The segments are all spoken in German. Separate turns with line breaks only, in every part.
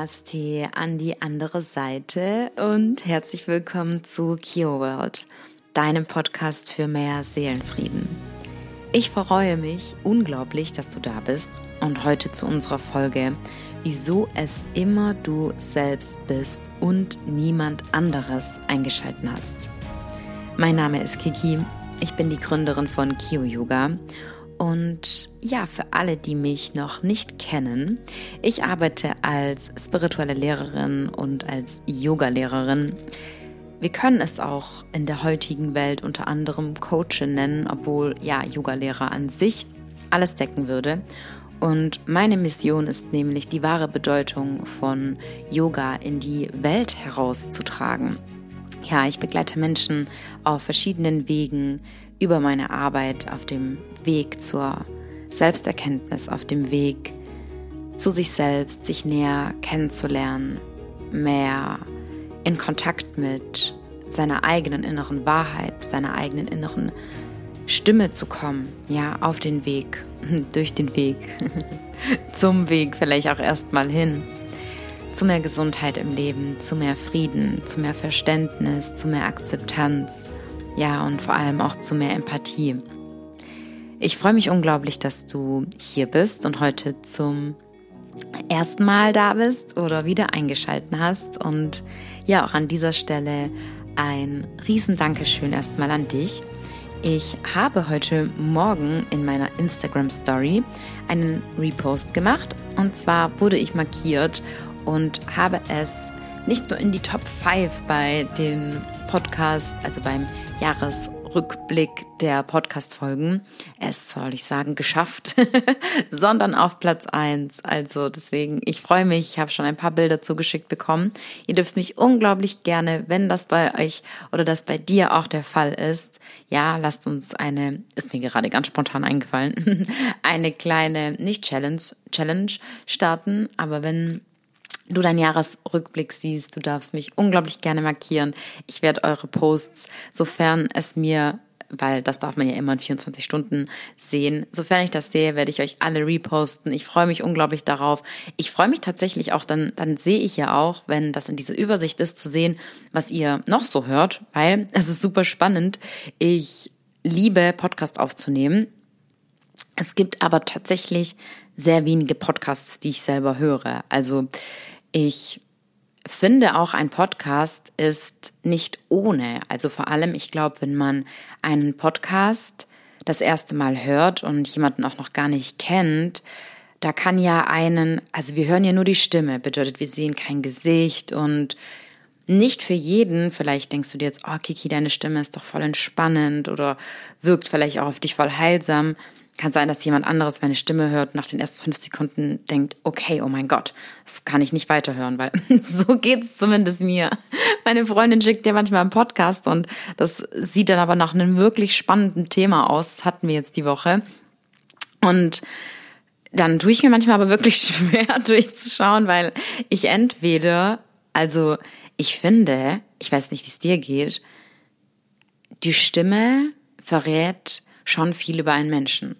Namaste an die andere Seite und herzlich willkommen zu Kio World, deinem Podcast für mehr Seelenfrieden. Ich freue mich unglaublich, dass du da bist und heute zu unserer Folge, wieso es immer du selbst bist und niemand anderes eingeschalten hast. Mein Name ist Kiki, ich bin die Gründerin von Kio Yoga und ja, für alle, die mich noch nicht kennen, ich arbeite als spirituelle Lehrerin und als Yoga-Lehrerin. Wir können es auch in der heutigen Welt unter anderem Coachin nennen, obwohl ja Yoga-Lehrer an sich alles decken würde. Und meine Mission ist nämlich die wahre Bedeutung von Yoga in die Welt herauszutragen. Ja, ich begleite Menschen auf verschiedenen Wegen über meine Arbeit auf dem Weg zur Selbsterkenntnis, auf dem Weg zu sich selbst, sich näher kennenzulernen, mehr in Kontakt mit seiner eigenen inneren Wahrheit, seiner eigenen inneren Stimme zu kommen, ja, auf den Weg, durch den Weg, zum Weg vielleicht auch erstmal hin, zu mehr Gesundheit im Leben, zu mehr Frieden, zu mehr Verständnis, zu mehr Akzeptanz, ja, und vor allem auch zu mehr Empathie. Ich freue mich unglaublich, dass du hier bist und heute zum ersten Mal da bist oder wieder eingeschalten hast. Und ja, auch an dieser Stelle ein riesen Dankeschön erstmal an dich. Ich habe heute Morgen in meiner Instagram Story einen Repost gemacht. Und zwar wurde ich markiert und habe es nicht nur in die Top 5 bei den Podcasts, also beim Jahres Rückblick der Podcast-Folgen, es soll ich sagen, geschafft, sondern auf Platz eins. Also deswegen, ich freue mich, ich habe schon ein paar Bilder zugeschickt bekommen. Ihr dürft mich unglaublich gerne, wenn das bei euch oder das bei dir auch der Fall ist, ja, lasst uns eine, ist mir gerade ganz spontan eingefallen, eine kleine, nicht Challenge, Challenge starten, aber wenn du deinen Jahresrückblick siehst. Du darfst mich unglaublich gerne markieren. Ich werde eure Posts, sofern es mir weil das darf man ja immer in 24 Stunden sehen. Sofern ich das sehe, werde ich euch alle reposten. Ich freue mich unglaublich darauf. Ich freue mich tatsächlich auch, dann, dann sehe ich ja auch, wenn das in dieser Übersicht ist, zu sehen, was ihr noch so hört, weil es ist super spannend. Ich liebe Podcast aufzunehmen. Es gibt aber tatsächlich sehr wenige Podcasts, die ich selber höre. Also ich finde auch ein Podcast ist nicht ohne. Also vor allem, ich glaube, wenn man einen Podcast das erste Mal hört und jemanden auch noch gar nicht kennt, da kann ja einen, also wir hören ja nur die Stimme, bedeutet, wir sehen kein Gesicht und nicht für jeden, vielleicht denkst du dir jetzt, oh Kiki, deine Stimme ist doch voll entspannend oder wirkt vielleicht auch auf dich voll heilsam. Kann sein, dass jemand anderes meine Stimme hört und nach den ersten fünf Sekunden denkt, okay, oh mein Gott, das kann ich nicht weiterhören, weil so geht's zumindest mir. Meine Freundin schickt dir manchmal einen Podcast und das sieht dann aber nach einem wirklich spannenden Thema aus. Das hatten wir jetzt die Woche. Und dann tue ich mir manchmal aber wirklich schwer durchzuschauen, weil ich entweder, also ich finde, ich weiß nicht, wie es dir geht, die Stimme verrät schon viel über einen Menschen.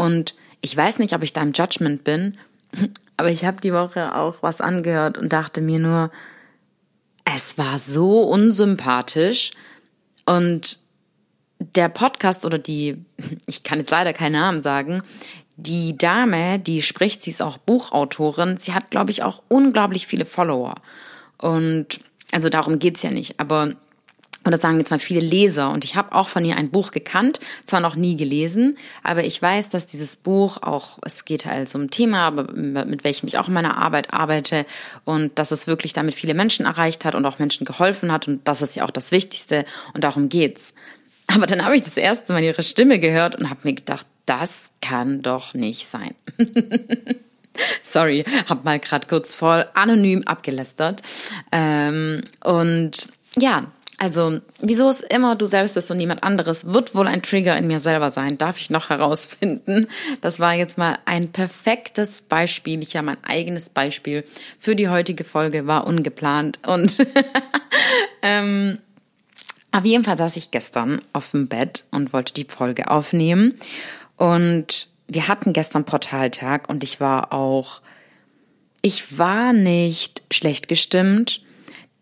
Und ich weiß nicht, ob ich da im Judgment bin, aber ich habe die Woche auch was angehört und dachte mir nur, es war so unsympathisch und der Podcast oder die, ich kann jetzt leider keinen Namen sagen, die Dame, die spricht, sie ist auch Buchautorin, sie hat, glaube ich, auch unglaublich viele Follower. Und also darum geht's ja nicht, aber oder sagen jetzt mal viele Leser. Und ich habe auch von ihr ein Buch gekannt, zwar noch nie gelesen, aber ich weiß, dass dieses Buch auch, es geht halt um ein Thema, mit welchem ich auch in meiner Arbeit arbeite und dass es wirklich damit viele Menschen erreicht hat und auch Menschen geholfen hat und das ist ja auch das Wichtigste und darum geht's. Aber dann habe ich das erste Mal ihre Stimme gehört und habe mir gedacht, das kann doch nicht sein. Sorry, habe mal gerade kurz voll anonym abgelästert. Ähm, und ja, also, wieso es immer du selbst bist und niemand anderes, wird wohl ein Trigger in mir selber sein, darf ich noch herausfinden. Das war jetzt mal ein perfektes Beispiel. Ich habe mein eigenes Beispiel für die heutige Folge, war ungeplant. Und ähm, auf jeden Fall saß ich gestern auf dem Bett und wollte die Folge aufnehmen. Und wir hatten gestern Portaltag und ich war auch ich war nicht schlecht gestimmt,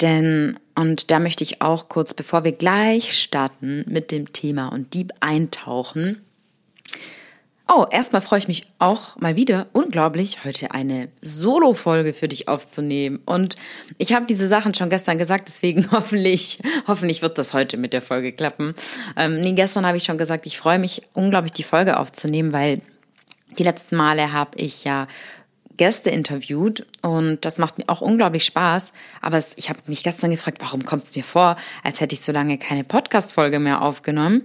denn, und da möchte ich auch kurz, bevor wir gleich starten mit dem Thema und Dieb eintauchen, Oh, erstmal freue ich mich auch mal wieder unglaublich, heute eine Solo-Folge für dich aufzunehmen. Und ich habe diese Sachen schon gestern gesagt, deswegen hoffentlich, hoffentlich wird das heute mit der Folge klappen. Ähm, nee, gestern habe ich schon gesagt, ich freue mich unglaublich, die Folge aufzunehmen, weil die letzten Male habe ich ja Gäste interviewt und das macht mir auch unglaublich Spaß. Aber ich habe mich gestern gefragt, warum kommt es mir vor, als hätte ich so lange keine Podcast-Folge mehr aufgenommen.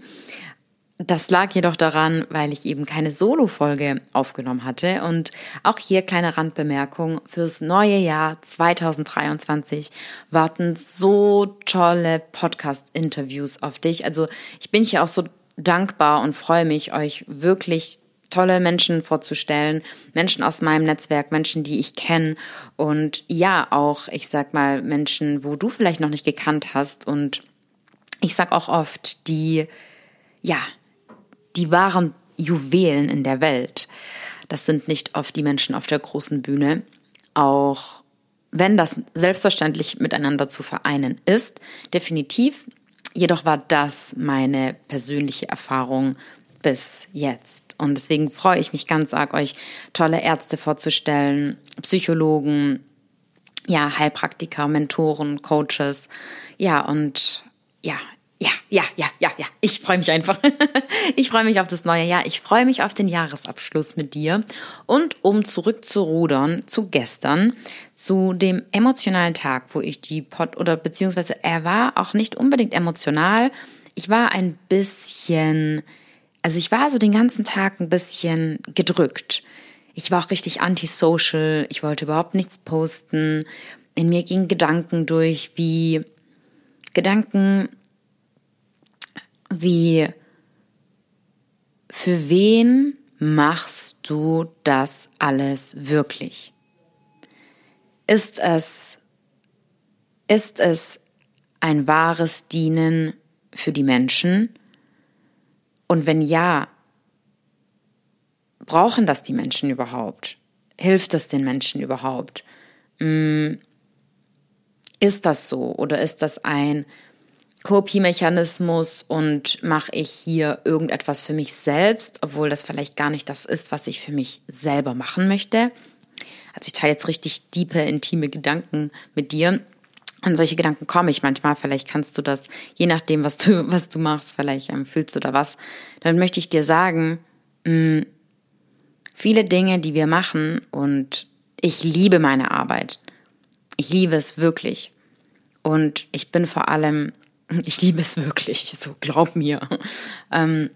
Das lag jedoch daran, weil ich eben keine Solo-Folge aufgenommen hatte. Und auch hier kleine Randbemerkung. Fürs neue Jahr 2023 warten so tolle Podcast-Interviews auf dich. Also ich bin hier auch so dankbar und freue mich, euch wirklich tolle Menschen vorzustellen, Menschen aus meinem Netzwerk, Menschen, die ich kenne und ja auch, ich sag mal, Menschen, wo du vielleicht noch nicht gekannt hast und ich sag auch oft, die ja, die wahren Juwelen in der Welt. Das sind nicht oft die Menschen auf der großen Bühne, auch wenn das selbstverständlich miteinander zu vereinen ist, definitiv. Jedoch war das meine persönliche Erfahrung bis jetzt. Und deswegen freue ich mich ganz arg, euch tolle Ärzte vorzustellen, Psychologen, ja, Heilpraktiker, Mentoren, Coaches. Ja, und ja, ja, ja, ja, ja, ja. Ich freue mich einfach. ich freue mich auf das neue Jahr. Ich freue mich auf den Jahresabschluss mit dir. Und um zurück zu rudern zu gestern, zu dem emotionalen Tag, wo ich die Pod oder beziehungsweise er war auch nicht unbedingt emotional. Ich war ein bisschen, also ich war so den ganzen Tag ein bisschen gedrückt. Ich war auch richtig antisocial. Ich wollte überhaupt nichts posten. In mir gingen Gedanken durch, wie Gedanken, wie für wen machst du das alles wirklich? Ist es, ist es ein wahres Dienen für die Menschen? Und wenn ja, brauchen das die Menschen überhaupt? Hilft es den Menschen überhaupt? Hm, ist das so oder ist das ein Copy-Mechanismus und mache ich hier irgendetwas für mich selbst, obwohl das vielleicht gar nicht das ist, was ich für mich selber machen möchte. Also ich teile jetzt richtig diepe, intime Gedanken mit dir. An solche Gedanken komme ich manchmal. Vielleicht kannst du das, je nachdem, was du, was du machst, vielleicht ähm, fühlst du da was. Dann möchte ich dir sagen, mh, hm, viele Dinge, die wir machen und ich liebe meine Arbeit. Ich liebe es wirklich. Und ich bin vor allem ich liebe es wirklich, so glaub mir. Ähm,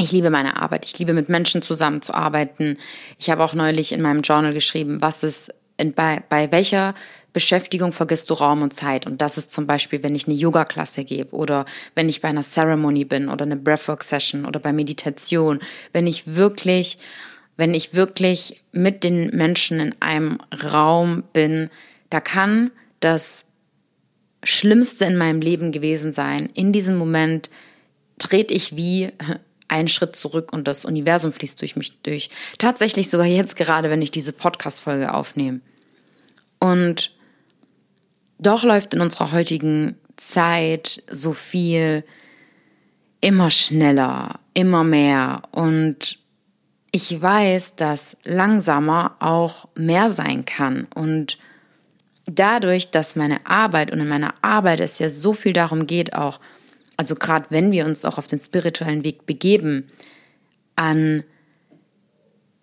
ich liebe meine Arbeit. Ich liebe mit Menschen zusammenzuarbeiten. Ich habe auch neulich in meinem Journal geschrieben, was ist in, bei, bei welcher Beschäftigung vergisst du Raum und Zeit. Und das ist zum Beispiel, wenn ich eine Yoga-Klasse gebe oder wenn ich bei einer Ceremony bin oder eine Breathwork-Session oder bei Meditation. Wenn ich wirklich, wenn ich wirklich mit den Menschen in einem Raum bin, da kann das Schlimmste in meinem Leben gewesen sein. In diesem Moment trete ich wie einen Schritt zurück und das Universum fließt durch mich durch. Tatsächlich sogar jetzt gerade, wenn ich diese Podcast-Folge aufnehme. Und doch läuft in unserer heutigen Zeit so viel immer schneller, immer mehr. Und ich weiß, dass langsamer auch mehr sein kann. Und dadurch, dass meine Arbeit und in meiner Arbeit es ja so viel darum geht, auch, also gerade wenn wir uns auch auf den spirituellen Weg begeben, an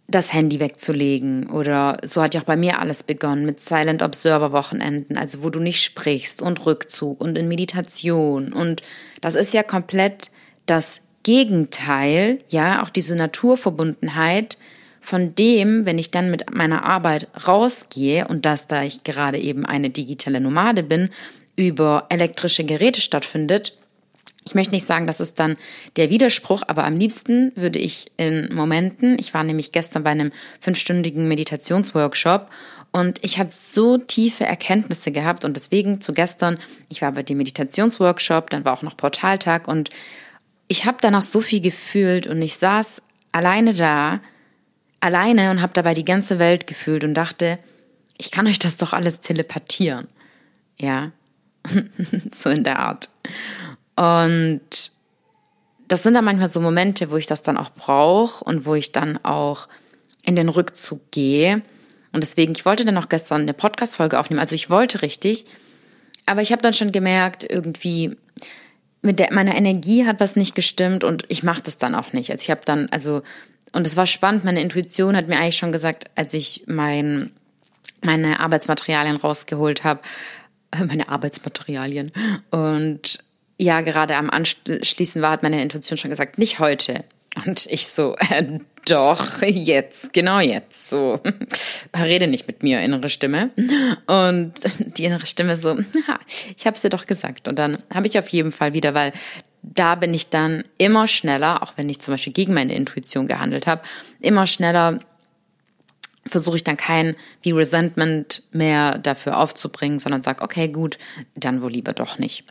das Handy wegzulegen oder so hat ja auch bei mir alles begonnen mit Silent Observer Wochenenden, also wo du nicht sprichst und Rückzug und in Meditation. Und das ist ja komplett das Gegenteil, ja, auch diese Naturverbundenheit, von dem, wenn ich dann mit meiner Arbeit rausgehe und das, da ich gerade eben eine digitale Nomade bin, über elektrische Geräte stattfindet, ich möchte nicht sagen, das ist dann der Widerspruch, aber am liebsten würde ich in Momenten, ich war nämlich gestern bei einem fünfstündigen Meditationsworkshop und ich habe so tiefe Erkenntnisse gehabt und deswegen zu gestern, ich war bei dem Meditationsworkshop, dann war auch noch Portaltag und ich habe danach so viel gefühlt und ich saß alleine da alleine und habe dabei die ganze Welt gefühlt und dachte, ich kann euch das doch alles telepathieren. Ja, so in der Art. Und das sind dann manchmal so Momente, wo ich das dann auch brauche und wo ich dann auch in den Rückzug gehe. Und deswegen, ich wollte dann auch gestern eine Podcast-Folge aufnehmen. Also ich wollte richtig, aber ich habe dann schon gemerkt, irgendwie mit der, meiner Energie hat was nicht gestimmt und ich mache das dann auch nicht. Also ich habe dann, also, und es war spannend, meine Intuition hat mir eigentlich schon gesagt, als ich mein, meine Arbeitsmaterialien rausgeholt habe, meine Arbeitsmaterialien und ja, gerade am Anschließen war, hat meine Intuition schon gesagt, nicht heute. Und ich so, äh, doch, jetzt, genau jetzt, so. Rede nicht mit mir, innere Stimme. Und die innere Stimme so, ich habe es dir doch gesagt. Und dann habe ich auf jeden Fall wieder, weil da bin ich dann immer schneller, auch wenn ich zum Beispiel gegen meine Intuition gehandelt habe, immer schneller versuche ich dann kein wie Resentment mehr dafür aufzubringen, sondern sag, okay, gut, dann wohl lieber doch nicht.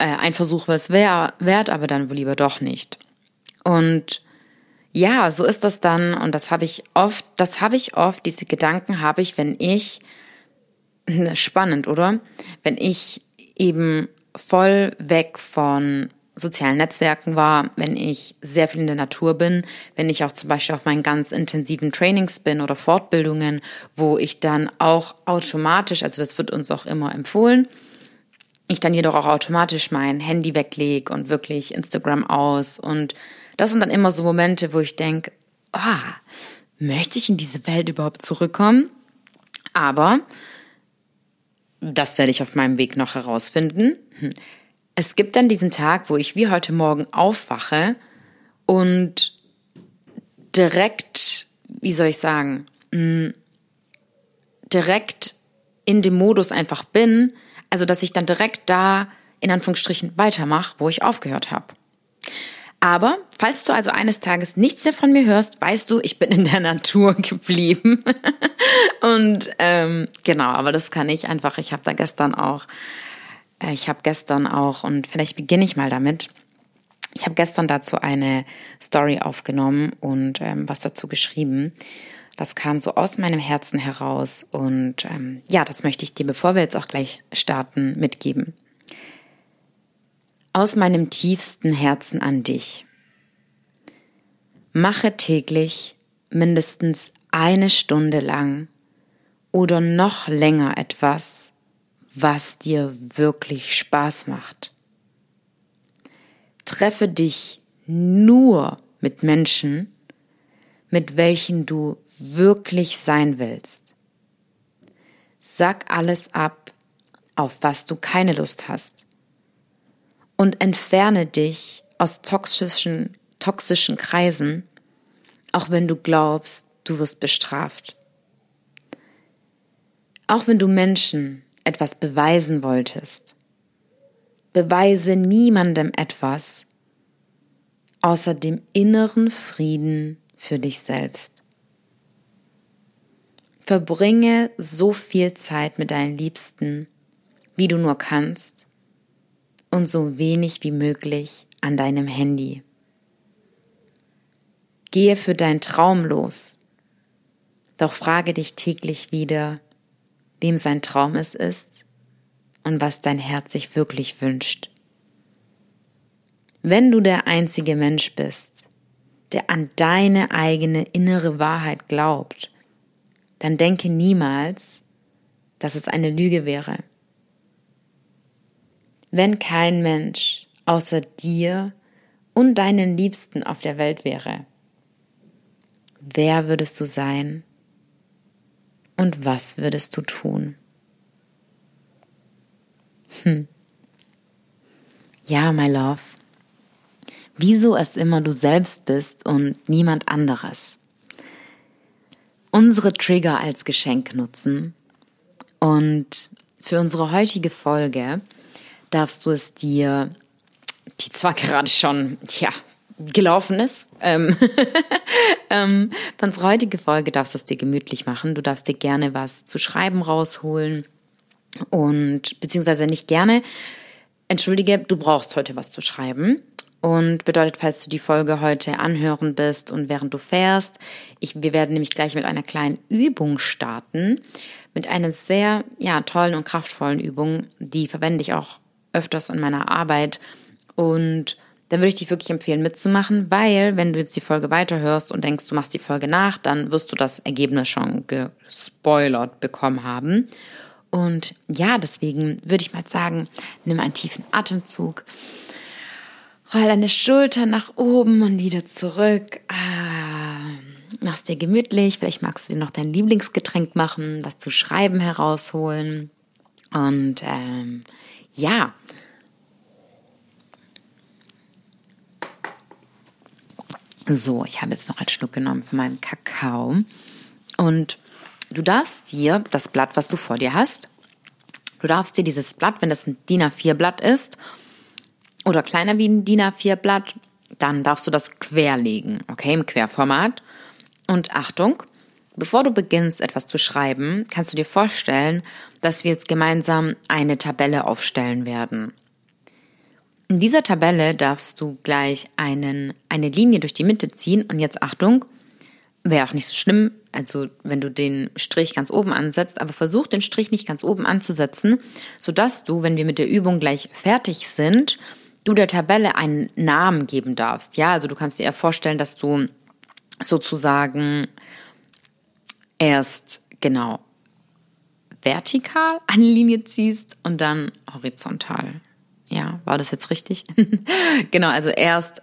Äh, ein Versuch war es wert, aber dann wohl lieber doch nicht. Und ja, so ist das dann und das habe ich oft, das habe ich oft, diese Gedanken habe ich, wenn ich, spannend, oder? Wenn ich eben voll weg von sozialen Netzwerken war, wenn ich sehr viel in der Natur bin, wenn ich auch zum Beispiel auf meinen ganz intensiven Trainings bin oder Fortbildungen, wo ich dann auch automatisch, also das wird uns auch immer empfohlen, ich dann jedoch auch automatisch mein Handy weglege und wirklich Instagram aus und das sind dann immer so Momente, wo ich denke, ah, möchte ich in diese Welt überhaupt zurückkommen? Aber das werde ich auf meinem Weg noch herausfinden. Es gibt dann diesen Tag, wo ich wie heute Morgen aufwache und direkt, wie soll ich sagen, mm, direkt in dem Modus einfach bin, also dass ich dann direkt da in Anführungsstrichen weitermache, wo ich aufgehört habe. Aber falls du also eines Tages nichts mehr von mir hörst, weißt du, ich bin in der Natur geblieben. und ähm, genau, aber das kann ich einfach. Ich habe da gestern auch, äh, ich habe gestern auch, und vielleicht beginne ich mal damit. Ich habe gestern dazu eine Story aufgenommen und ähm, was dazu geschrieben. Das kam so aus meinem Herzen heraus und ähm, ja, das möchte ich dir, bevor wir jetzt auch gleich starten, mitgeben aus meinem tiefsten Herzen an dich. Mache täglich mindestens eine Stunde lang oder noch länger etwas, was dir wirklich Spaß macht. Treffe dich nur mit Menschen, mit welchen du wirklich sein willst. Sag alles ab, auf was du keine Lust hast und entferne dich aus toxischen, toxischen Kreisen, auch wenn du glaubst, du wirst bestraft. Auch wenn du Menschen etwas beweisen wolltest, beweise niemandem etwas außer dem inneren Frieden für dich selbst. Verbringe so viel Zeit mit deinen Liebsten, wie du nur kannst, und so wenig wie möglich an deinem Handy. Gehe für dein Traum los, doch frage dich täglich wieder, wem sein Traum es ist und was dein Herz sich wirklich wünscht. Wenn du der einzige Mensch bist, der an deine eigene innere Wahrheit glaubt, dann denke niemals, dass es eine Lüge wäre wenn kein Mensch außer dir und deinen Liebsten auf der Welt wäre? Wer würdest du sein und was würdest du tun? Hm. Ja, my love. Wieso es immer du selbst bist und niemand anderes? Unsere Trigger als Geschenk nutzen und für unsere heutige Folge darfst du es dir, die zwar gerade schon, ja, gelaufen ist. Ähm, ähm, für unsere heutige Folge darfst du es dir gemütlich machen. Du darfst dir gerne was zu schreiben rausholen und beziehungsweise nicht gerne. Entschuldige, du brauchst heute was zu schreiben. Und bedeutet, falls du die Folge heute anhören bist und während du fährst, ich, wir werden nämlich gleich mit einer kleinen Übung starten, mit einer sehr ja, tollen und kraftvollen Übung, die verwende ich auch öfters in meiner Arbeit. Und dann würde ich dich wirklich empfehlen mitzumachen, weil wenn du jetzt die Folge weiterhörst und denkst, du machst die Folge nach, dann wirst du das Ergebnis schon gespoilert bekommen haben. Und ja, deswegen würde ich mal sagen, nimm einen tiefen Atemzug Roll deine Schultern nach oben und wieder zurück. Ah, mach's dir gemütlich. Vielleicht magst du dir noch dein Lieblingsgetränk machen, was zu schreiben herausholen. Und ähm, ja. So, ich habe jetzt noch einen Schluck genommen von meinem Kakao. Und du darfst dir das Blatt, was du vor dir hast, du darfst dir dieses Blatt, wenn das ein DIN A4-Blatt ist, oder kleiner wie ein DIN A4-Blatt, dann darfst du das querlegen, okay, im Querformat. Und Achtung, bevor du beginnst, etwas zu schreiben, kannst du dir vorstellen, dass wir jetzt gemeinsam eine Tabelle aufstellen werden. In dieser Tabelle darfst du gleich einen, eine Linie durch die Mitte ziehen und jetzt Achtung, wäre auch nicht so schlimm, also wenn du den Strich ganz oben ansetzt, aber versuch den Strich nicht ganz oben anzusetzen, sodass du, wenn wir mit der Übung gleich fertig sind, du der Tabelle einen Namen geben darfst. Ja, also du kannst dir ja vorstellen, dass du sozusagen erst genau vertikal eine Linie ziehst und dann horizontal. Ja, war das jetzt richtig? genau, also erst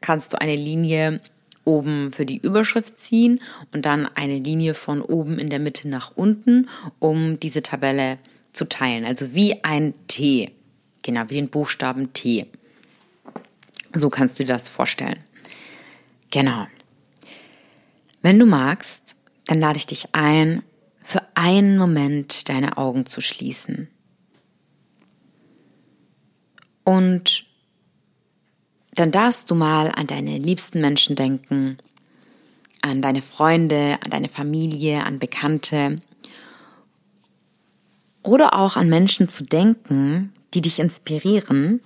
kannst du eine Linie oben für die Überschrift ziehen und dann eine Linie von oben in der Mitte nach unten, um diese Tabelle zu teilen. Also wie ein T. Genau, wie den Buchstaben T. So kannst du dir das vorstellen. Genau. Wenn du magst, dann lade ich dich ein, für einen Moment deine Augen zu schließen. Und dann darfst du mal an deine liebsten Menschen denken, an deine Freunde, an deine Familie, an Bekannte oder auch an Menschen zu denken, die dich inspirieren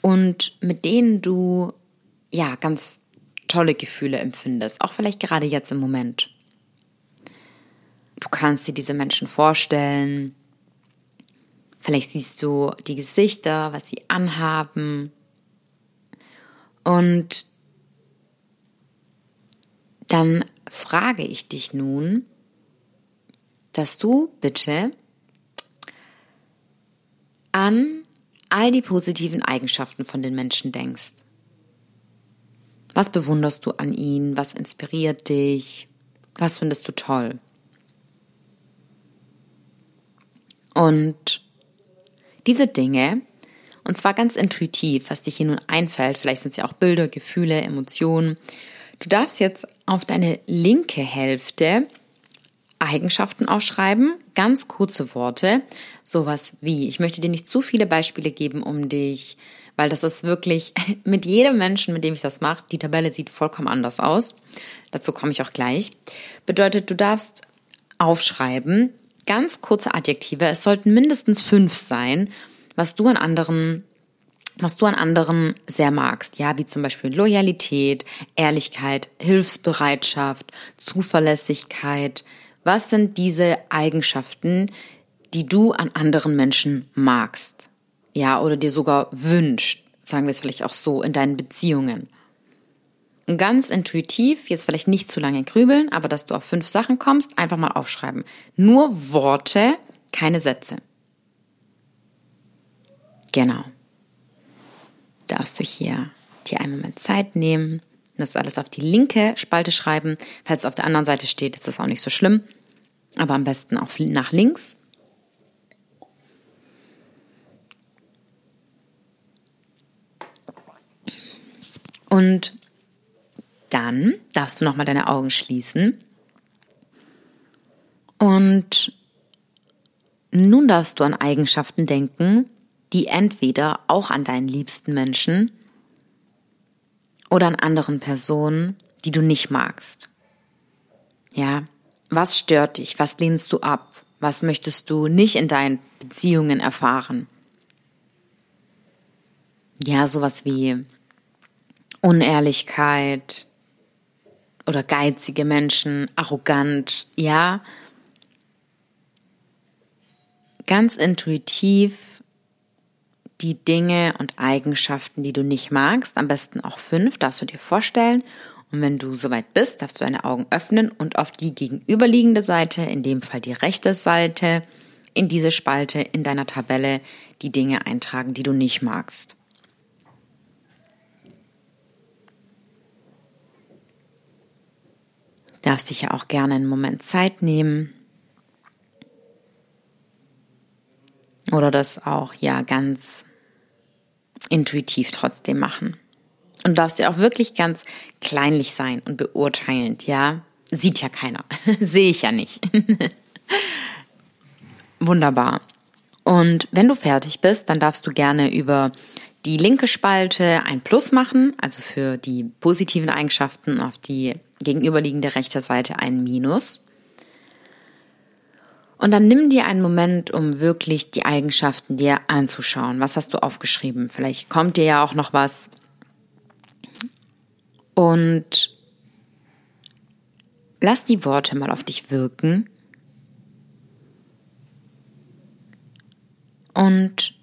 und mit denen du ja ganz tolle Gefühle empfindest, auch vielleicht gerade jetzt im Moment. Du kannst dir diese Menschen vorstellen. Vielleicht siehst du die Gesichter, was sie anhaben. Und dann frage ich dich nun, dass du bitte an all die positiven Eigenschaften von den Menschen denkst. Was bewunderst du an ihnen? Was inspiriert dich? Was findest du toll? Und diese Dinge, und zwar ganz intuitiv, was dir hier nun einfällt, vielleicht sind es ja auch Bilder, Gefühle, Emotionen, du darfst jetzt auf deine linke Hälfte Eigenschaften aufschreiben, ganz kurze Worte, sowas wie, ich möchte dir nicht zu viele Beispiele geben, um dich, weil das ist wirklich mit jedem Menschen, mit dem ich das mache, die Tabelle sieht vollkommen anders aus. Dazu komme ich auch gleich. Bedeutet, du darfst aufschreiben, ganz kurze Adjektive, es sollten mindestens fünf sein, was du an anderen was du an anderen sehr magst, ja, wie zum Beispiel Loyalität, Ehrlichkeit, Hilfsbereitschaft, Zuverlässigkeit, was sind diese Eigenschaften, die du an anderen Menschen magst? Ja, oder dir sogar wünscht, sagen wir es vielleicht auch so, in deinen Beziehungen. Und ganz intuitiv, jetzt vielleicht nicht zu lange grübeln, aber dass du auf fünf Sachen kommst, einfach mal aufschreiben. Nur Worte, keine Sätze. Genau. Darfst du hier dir einen Moment Zeit nehmen das alles auf die linke Spalte schreiben. Falls es auf der anderen Seite steht, ist das auch nicht so schlimm. Aber am besten auch nach links. Und dann darfst du nochmal deine Augen schließen. Und nun darfst du an Eigenschaften denken, die entweder auch an deinen liebsten Menschen oder an anderen Personen, die du nicht magst. Ja, was stört dich? Was lehnst du ab? Was möchtest du nicht in deinen Beziehungen erfahren? Ja, sowas wie Unehrlichkeit oder geizige Menschen, arrogant, ja. Ganz intuitiv die Dinge und Eigenschaften, die du nicht magst, am besten auch fünf, darfst du dir vorstellen. Und wenn du soweit bist, darfst du deine Augen öffnen und auf die gegenüberliegende Seite, in dem Fall die rechte Seite, in diese Spalte in deiner Tabelle die Dinge eintragen, die du nicht magst. darfst dich ja auch gerne einen Moment Zeit nehmen. Oder das auch ja ganz intuitiv trotzdem machen. Und darfst ja auch wirklich ganz kleinlich sein und beurteilend, ja. Sieht ja keiner. Sehe ich ja nicht. Wunderbar. Und wenn du fertig bist, dann darfst du gerne über die linke Spalte ein Plus machen, also für die positiven Eigenschaften, auf die gegenüberliegende rechte Seite ein Minus. Und dann nimm dir einen Moment, um wirklich die Eigenschaften dir anzuschauen. Was hast du aufgeschrieben? Vielleicht kommt dir ja auch noch was. Und lass die Worte mal auf dich wirken. Und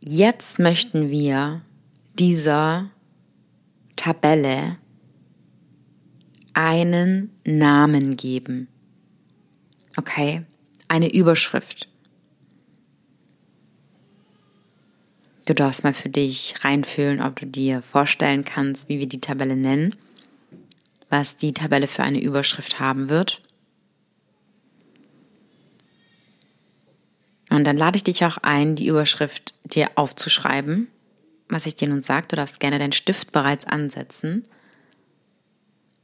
jetzt möchten wir dieser Tabelle einen Namen geben. Okay, eine Überschrift. Du darfst mal für dich reinfühlen, ob du dir vorstellen kannst, wie wir die Tabelle nennen, was die Tabelle für eine Überschrift haben wird. Und dann lade ich dich auch ein, die Überschrift dir aufzuschreiben, was ich dir nun sage. Du darfst gerne deinen Stift bereits ansetzen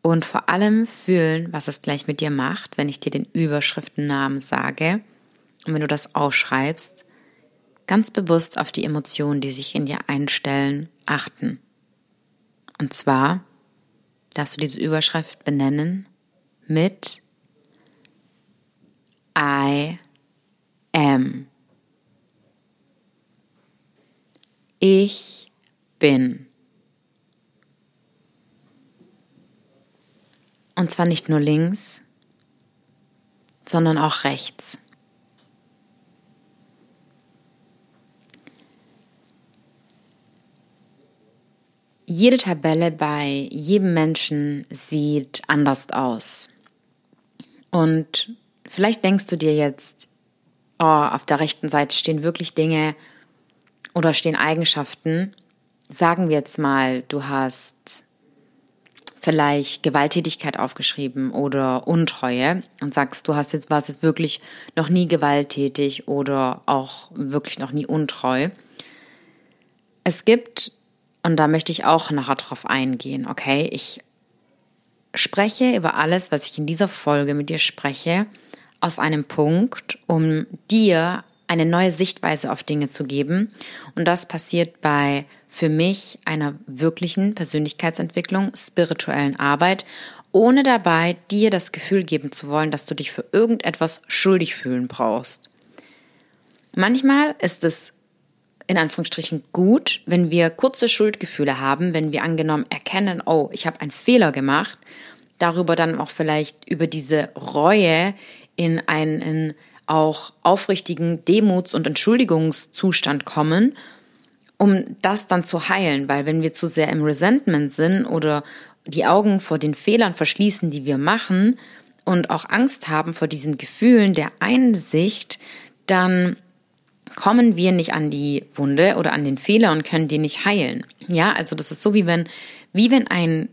und vor allem fühlen, was es gleich mit dir macht, wenn ich dir den Überschriftennamen sage und wenn du das ausschreibst, ganz bewusst auf die Emotionen, die sich in dir einstellen, achten. Und zwar darfst du diese Überschrift benennen mit I am. Ich bin. Und zwar nicht nur links, sondern auch rechts. Jede Tabelle bei jedem Menschen sieht anders aus. Und vielleicht denkst du dir jetzt, oh, auf der rechten Seite stehen wirklich Dinge oder stehen Eigenschaften. Sagen wir jetzt mal, du hast vielleicht Gewalttätigkeit aufgeschrieben oder Untreue und sagst, du hast jetzt, warst jetzt wirklich noch nie gewalttätig oder auch wirklich noch nie untreu. Es gibt, und da möchte ich auch nachher drauf eingehen, okay? Ich spreche über alles, was ich in dieser Folge mit dir spreche, aus einem Punkt, um dir eine neue Sichtweise auf Dinge zu geben. Und das passiert bei für mich einer wirklichen Persönlichkeitsentwicklung, spirituellen Arbeit, ohne dabei dir das Gefühl geben zu wollen, dass du dich für irgendetwas schuldig fühlen brauchst. Manchmal ist es in Anführungsstrichen gut, wenn wir kurze Schuldgefühle haben, wenn wir angenommen erkennen, oh, ich habe einen Fehler gemacht, darüber dann auch vielleicht über diese Reue in einen auch aufrichtigen Demuts- und Entschuldigungszustand kommen, um das dann zu heilen. Weil wenn wir zu sehr im Resentment sind oder die Augen vor den Fehlern verschließen, die wir machen und auch Angst haben vor diesen Gefühlen der Einsicht, dann kommen wir nicht an die Wunde oder an den Fehler und können den nicht heilen. Ja, also das ist so wie wenn, wie wenn ein,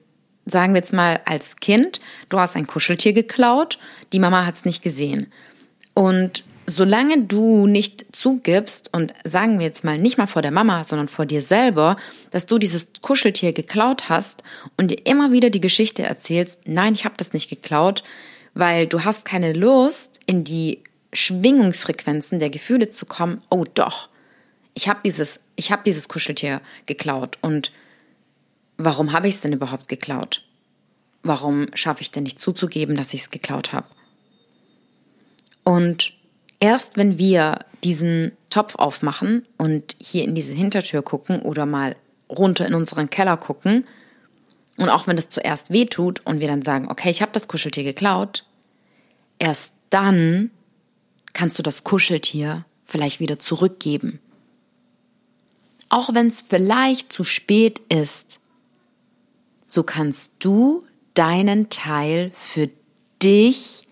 sagen wir jetzt mal als Kind, du hast ein Kuscheltier geklaut, die Mama hat es nicht gesehen. Und solange du nicht zugibst und sagen wir jetzt mal nicht mal vor der Mama, sondern vor dir selber, dass du dieses Kuscheltier geklaut hast und dir immer wieder die Geschichte erzählst, nein, ich habe das nicht geklaut, weil du hast keine Lust in die Schwingungsfrequenzen der Gefühle zu kommen. Oh doch, ich habe dieses, ich habe dieses Kuscheltier geklaut und warum habe ich es denn überhaupt geklaut? Warum schaffe ich denn nicht zuzugeben, dass ich es geklaut habe? Und erst wenn wir diesen Topf aufmachen und hier in diese Hintertür gucken oder mal runter in unseren Keller gucken, Und auch wenn das zuerst weh tut und wir dann sagen, okay, ich habe das Kuscheltier geklaut, erst dann kannst du das Kuscheltier vielleicht wieder zurückgeben. Auch wenn es vielleicht zu spät ist, so kannst du deinen Teil für dich,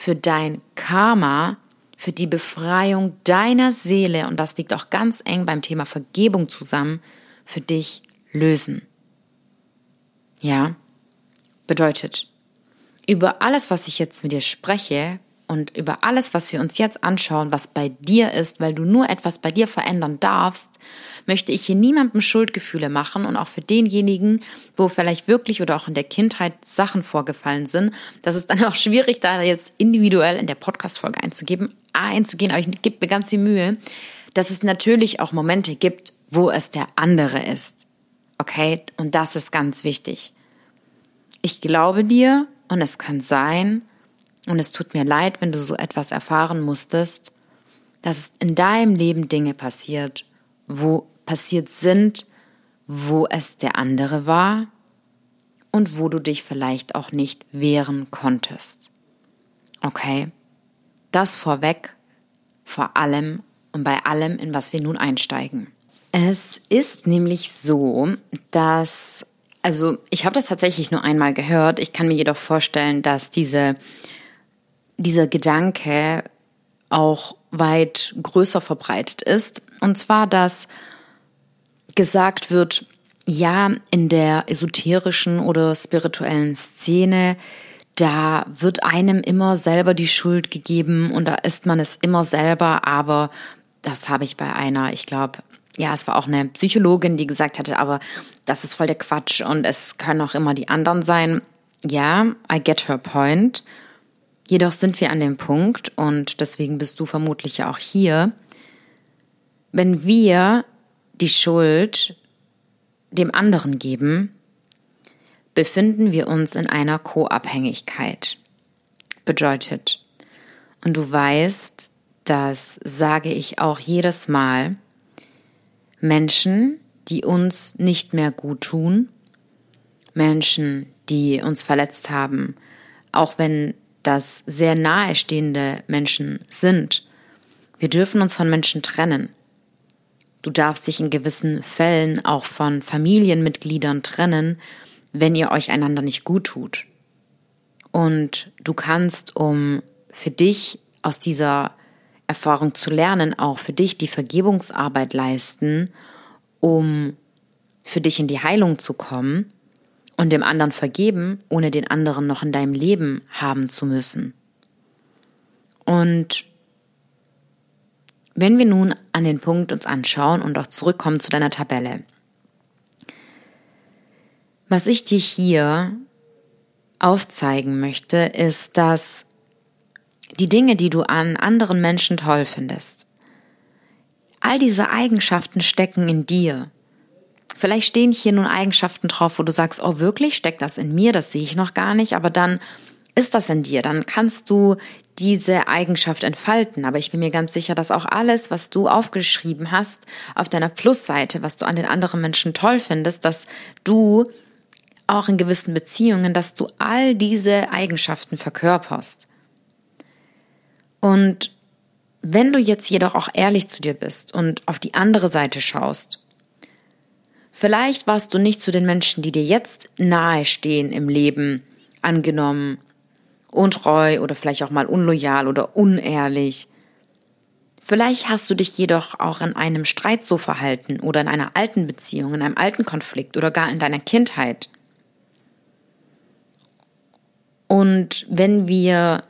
für dein Karma, für die Befreiung deiner Seele, und das liegt auch ganz eng beim Thema Vergebung zusammen, für dich lösen. Ja, bedeutet, über alles, was ich jetzt mit dir spreche und über alles, was wir uns jetzt anschauen, was bei dir ist, weil du nur etwas bei dir verändern darfst, möchte ich hier niemandem Schuldgefühle machen und auch für denjenigen, wo vielleicht wirklich oder auch in der Kindheit Sachen vorgefallen sind. Das ist dann auch schwierig, da jetzt individuell in der Podcast-Folge einzugeben, einzugehen, aber ich gebe mir ganz viel Mühe, dass es natürlich auch Momente gibt, wo es der andere ist. Okay? Und das ist ganz wichtig. Ich glaube dir und es kann sein, und es tut mir leid, wenn du so etwas erfahren musstest, dass in deinem Leben Dinge passiert, wo passiert sind, wo es der andere war und wo du dich vielleicht auch nicht wehren konntest. Okay? Das vorweg, vor allem und bei allem, in was wir nun einsteigen. Es ist nämlich so, dass, also ich habe das tatsächlich nur einmal gehört. Ich kann mir jedoch vorstellen, dass diese, dieser Gedanke auch weit größer verbreitet ist. Und zwar, dass gesagt wird, ja, in der esoterischen oder spirituellen Szene, da wird einem immer selber die Schuld gegeben und da ist man es immer selber, aber das habe ich bei einer, ich glaube, ja, es war auch eine Psychologin, die gesagt hatte, aber das ist voll der Quatsch und es können auch immer die anderen sein. Ja, I get her point. Jedoch sind wir an dem Punkt und deswegen bist du vermutlich auch hier, wenn wir die Schuld dem anderen geben, befinden wir uns in einer Co-Abhängigkeit. Bedeutet, und du weißt, das sage ich auch jedes Mal, Menschen, die uns nicht mehr gut tun, Menschen, die uns verletzt haben, auch wenn das sehr nahestehende Menschen sind. Wir dürfen uns von Menschen trennen. Du darfst dich in gewissen Fällen auch von Familienmitgliedern trennen, wenn ihr euch einander nicht gut tut. Und du kannst, um für dich aus dieser Erfahrung zu lernen, auch für dich die Vergebungsarbeit leisten, um für dich in die Heilung zu kommen und dem anderen vergeben, ohne den anderen noch in deinem Leben haben zu müssen. Und wenn wir nun an den Punkt uns anschauen und auch zurückkommen zu deiner Tabelle, was ich dir hier aufzeigen möchte, ist, dass die Dinge, die du an anderen Menschen toll findest, all diese Eigenschaften stecken in dir. Vielleicht stehen hier nun Eigenschaften drauf, wo du sagst, oh wirklich, steckt das in mir, das sehe ich noch gar nicht, aber dann ist das in dir, dann kannst du diese Eigenschaft entfalten. Aber ich bin mir ganz sicher, dass auch alles, was du aufgeschrieben hast auf deiner Plusseite, was du an den anderen Menschen toll findest, dass du auch in gewissen Beziehungen, dass du all diese Eigenschaften verkörperst. Und wenn du jetzt jedoch auch ehrlich zu dir bist und auf die andere Seite schaust, vielleicht warst du nicht zu den Menschen, die dir jetzt nahe stehen im Leben, angenommen, untreu oder vielleicht auch mal unloyal oder unehrlich. Vielleicht hast du dich jedoch auch in einem Streit so verhalten oder in einer alten Beziehung, in einem alten Konflikt oder gar in deiner Kindheit. Und wenn wir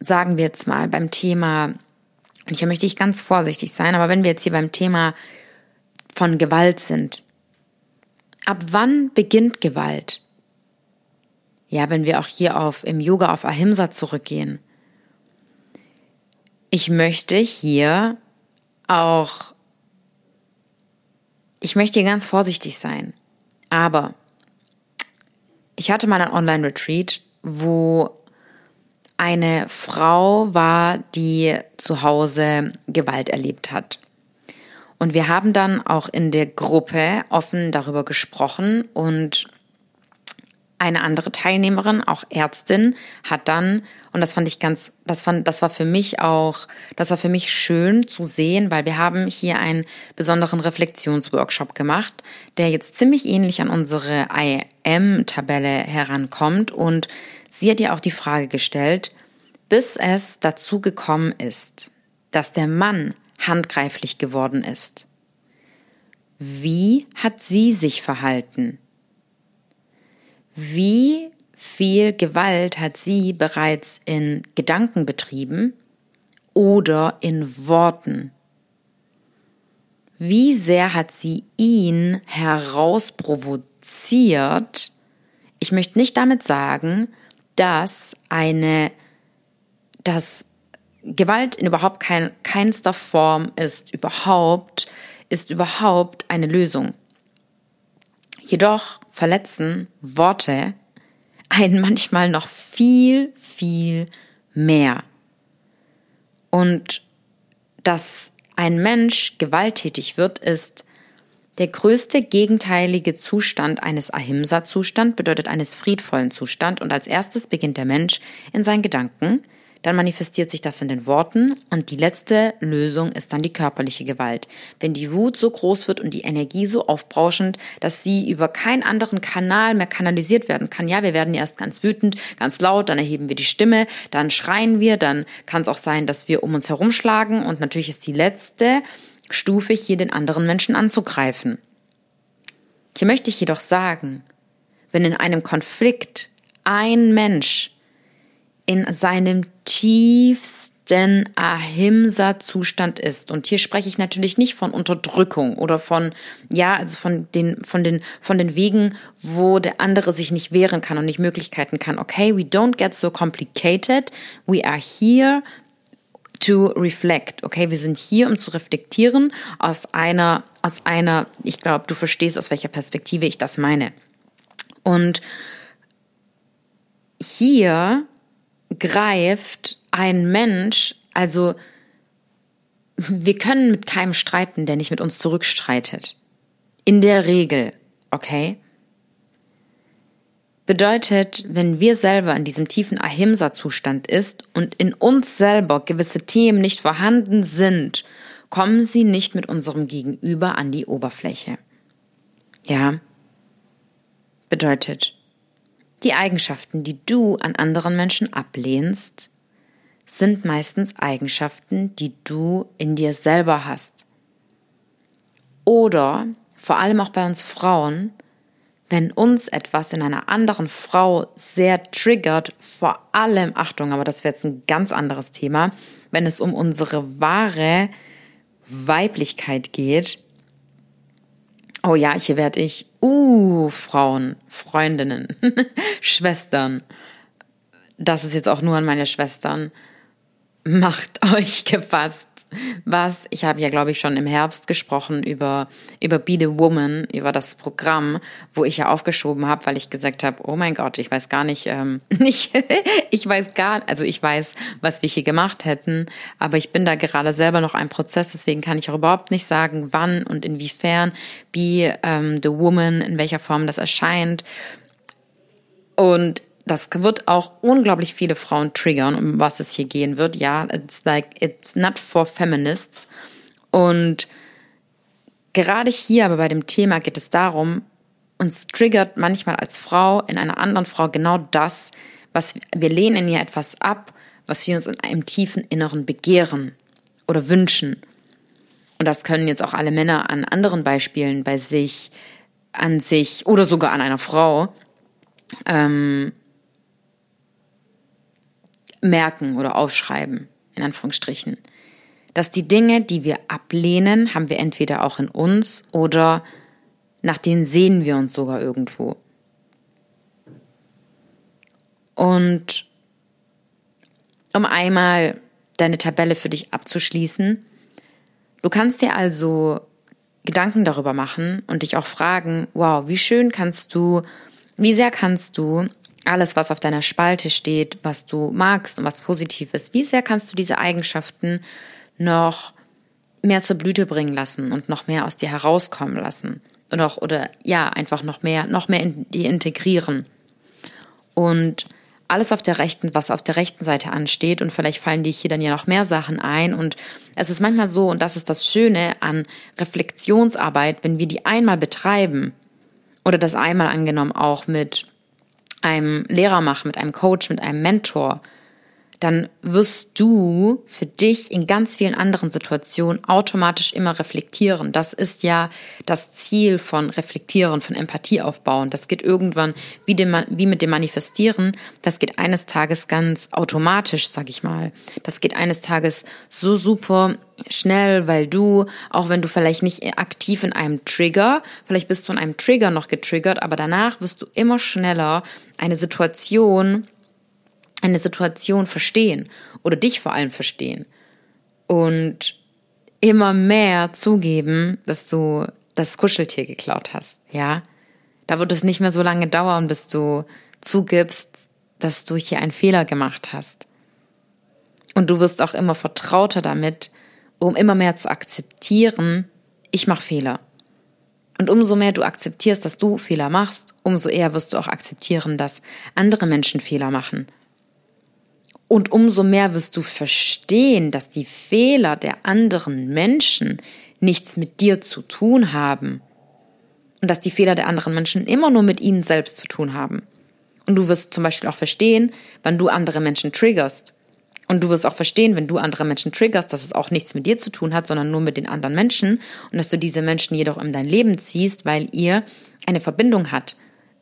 sagen wir jetzt mal beim Thema, und hier möchte ich ganz vorsichtig sein, aber wenn wir jetzt hier beim Thema von Gewalt sind, ab wann beginnt Gewalt? Ja, wenn wir auch hier auf im Yoga auf Ahimsa zurückgehen. Ich möchte hier auch, ich möchte hier ganz vorsichtig sein. Aber ich hatte mal ein Online-Retreat, wo eine Frau war, die zu Hause Gewalt erlebt hat. Und wir haben dann auch in der Gruppe offen darüber gesprochen und eine andere Teilnehmerin, auch Ärztin, hat dann, und das fand ich ganz, das fand, das war für mich auch, das war für mich schön zu sehen, weil wir haben hier einen besonderen Reflexionsworkshop gemacht, der jetzt ziemlich ähnlich an unsere IM-Tabelle herankommt. Und sie hat ja auch die Frage gestellt, bis es dazu gekommen ist, dass der Mann handgreiflich geworden ist. Wie hat sie sich verhalten? Wie viel Gewalt hat sie bereits in Gedanken betrieben oder in Worten? Wie sehr hat sie ihn herausprovoziert? Ich möchte nicht damit sagen, dass eine, dass Gewalt in überhaupt kein, keinster Form ist überhaupt, ist überhaupt eine Lösung. Jedoch verletzen Worte einen manchmal noch viel, viel mehr. Und dass ein Mensch gewalttätig wird, ist der größte gegenteilige Zustand eines Ahimsa-Zustand, bedeutet eines friedvollen Zustand. Und als erstes beginnt der Mensch in seinen Gedanken, dann manifestiert sich das in den Worten und die letzte Lösung ist dann die körperliche Gewalt. Wenn die Wut so groß wird und die Energie so aufbrauschend, dass sie über keinen anderen Kanal mehr kanalisiert werden kann. Ja, wir werden erst ganz wütend, ganz laut, dann erheben wir die Stimme, dann schreien wir, dann kann es auch sein, dass wir um uns herumschlagen und natürlich ist die letzte Stufe hier den anderen Menschen anzugreifen. Hier möchte ich jedoch sagen, wenn in einem Konflikt ein Mensch in seinem tiefsten Ahimsa-Zustand ist. Und hier spreche ich natürlich nicht von Unterdrückung oder von, ja, also von den, von den, von den Wegen, wo der andere sich nicht wehren kann und nicht Möglichkeiten kann. Okay, we don't get so complicated. We are here to reflect. Okay, wir sind hier, um zu reflektieren aus einer, aus einer, ich glaube, du verstehst, aus welcher Perspektive ich das meine. Und hier greift ein Mensch, also wir können mit keinem streiten, der nicht mit uns zurückstreitet. In der Regel, okay? Bedeutet, wenn wir selber in diesem tiefen Ahimsa-Zustand ist und in uns selber gewisse Themen nicht vorhanden sind, kommen sie nicht mit unserem Gegenüber an die Oberfläche. Ja? Bedeutet, die Eigenschaften, die du an anderen Menschen ablehnst, sind meistens Eigenschaften, die du in dir selber hast. Oder, vor allem auch bei uns Frauen, wenn uns etwas in einer anderen Frau sehr triggert, vor allem, Achtung, aber das wäre jetzt ein ganz anderes Thema, wenn es um unsere wahre Weiblichkeit geht, Oh ja, hier werde ich, uh, Frauen, Freundinnen, Schwestern. Das ist jetzt auch nur an meine Schwestern. Macht euch gefasst was, ich habe ja, glaube ich, schon im Herbst gesprochen über, über Be the Woman, über das Programm, wo ich ja aufgeschoben habe, weil ich gesagt habe, oh mein Gott, ich weiß gar nicht, ähm, nicht ich weiß gar, also ich weiß, was wir hier gemacht hätten, aber ich bin da gerade selber noch ein Prozess, deswegen kann ich auch überhaupt nicht sagen, wann und inwiefern Be ähm, the Woman, in welcher Form das erscheint. Und das wird auch unglaublich viele Frauen triggern, um was es hier gehen wird. Ja, it's like, it's not for feminists. Und gerade hier aber bei dem Thema geht es darum, uns triggert manchmal als Frau in einer anderen Frau genau das, was wir lehnen ihr etwas ab, was wir uns in einem tiefen Inneren begehren oder wünschen. Und das können jetzt auch alle Männer an anderen Beispielen bei sich, an sich oder sogar an einer Frau ähm, merken oder aufschreiben, in Anführungsstrichen. Dass die Dinge, die wir ablehnen, haben wir entweder auch in uns oder nach denen sehen wir uns sogar irgendwo. Und um einmal deine Tabelle für dich abzuschließen, du kannst dir also Gedanken darüber machen und dich auch fragen, wow, wie schön kannst du, wie sehr kannst du alles, was auf deiner Spalte steht, was du magst und was positiv ist, wie sehr kannst du diese Eigenschaften noch mehr zur Blüte bringen lassen und noch mehr aus dir herauskommen lassen? Und auch, oder ja, einfach noch mehr, noch mehr in die integrieren. und alles auf der rechten, was auf der rechten Seite ansteht und vielleicht fallen dir hier dann ja noch mehr Sachen ein und es ist manchmal so und das ist das Schöne an Reflexionsarbeit, wenn wir die einmal betreiben oder das einmal angenommen auch mit einem Lehrer machen, mit einem Coach, mit einem Mentor, dann wirst du für dich in ganz vielen anderen Situationen automatisch immer reflektieren. Das ist ja das Ziel von Reflektieren, von Empathie aufbauen. Das geht irgendwann wie, dem, wie mit dem Manifestieren. Das geht eines Tages ganz automatisch, sag ich mal. Das geht eines Tages so super schnell, weil du, auch wenn du vielleicht nicht aktiv in einem Trigger, vielleicht bist du in einem Trigger noch getriggert, aber danach wirst du immer schneller eine Situation eine Situation verstehen oder dich vor allem verstehen und immer mehr zugeben, dass du das Kuscheltier geklaut hast, ja? Da wird es nicht mehr so lange dauern, bis du zugibst, dass du hier einen Fehler gemacht hast. Und du wirst auch immer vertrauter damit, um immer mehr zu akzeptieren, ich mache Fehler. Und umso mehr du akzeptierst, dass du Fehler machst, umso eher wirst du auch akzeptieren, dass andere Menschen Fehler machen. Und umso mehr wirst du verstehen, dass die Fehler der anderen Menschen nichts mit dir zu tun haben. Und dass die Fehler der anderen Menschen immer nur mit ihnen selbst zu tun haben. Und du wirst zum Beispiel auch verstehen, wann du andere Menschen triggerst. Und du wirst auch verstehen, wenn du andere Menschen triggerst, dass es auch nichts mit dir zu tun hat, sondern nur mit den anderen Menschen. Und dass du diese Menschen jedoch in dein Leben ziehst, weil ihr eine Verbindung hat,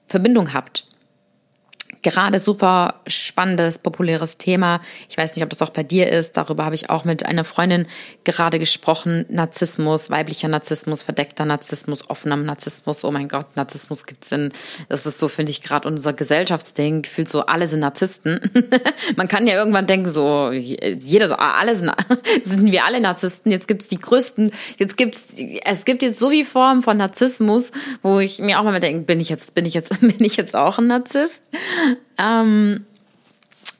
Verbindung habt gerade super spannendes, populäres Thema. Ich weiß nicht, ob das auch bei dir ist. Darüber habe ich auch mit einer Freundin gerade gesprochen. Narzissmus, weiblicher Narzissmus, verdeckter Narzissmus, offener Narzissmus. Oh mein Gott, Narzissmus gibt's in, das ist so, finde ich, gerade unser Gesellschaftsding. Gefühlt so, alle sind Narzissten. Man kann ja irgendwann denken, so, jeder so, alle sind, sind wir alle Narzissten. Jetzt gibt's die größten, jetzt gibt's, es gibt jetzt so viele Formen von Narzissmus, wo ich mir auch mal denke, bin ich jetzt, bin ich jetzt, bin ich jetzt auch ein Narzisst? Ähm,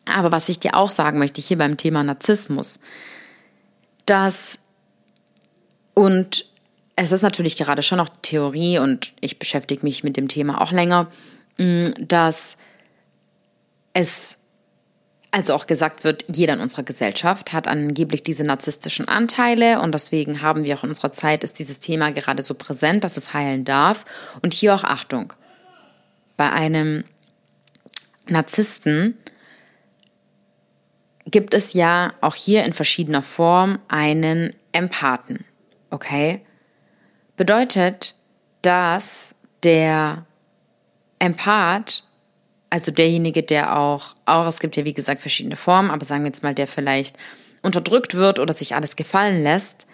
aber was ich dir auch sagen möchte hier beim Thema Narzissmus, dass und es ist natürlich gerade schon noch Theorie und ich beschäftige mich mit dem Thema auch länger, mm, dass es also auch gesagt wird, jeder in unserer Gesellschaft hat angeblich diese narzisstischen Anteile und deswegen haben wir auch in unserer Zeit ist dieses Thema gerade so präsent, dass es heilen darf. Und hier auch Achtung. Bei einem Narzissten gibt es ja auch hier in verschiedener Form einen Empathen. Okay? Bedeutet, dass der Empath, also derjenige, der auch, auch, es gibt ja wie gesagt verschiedene Formen, aber sagen wir jetzt mal, der vielleicht unterdrückt wird oder sich alles gefallen lässt,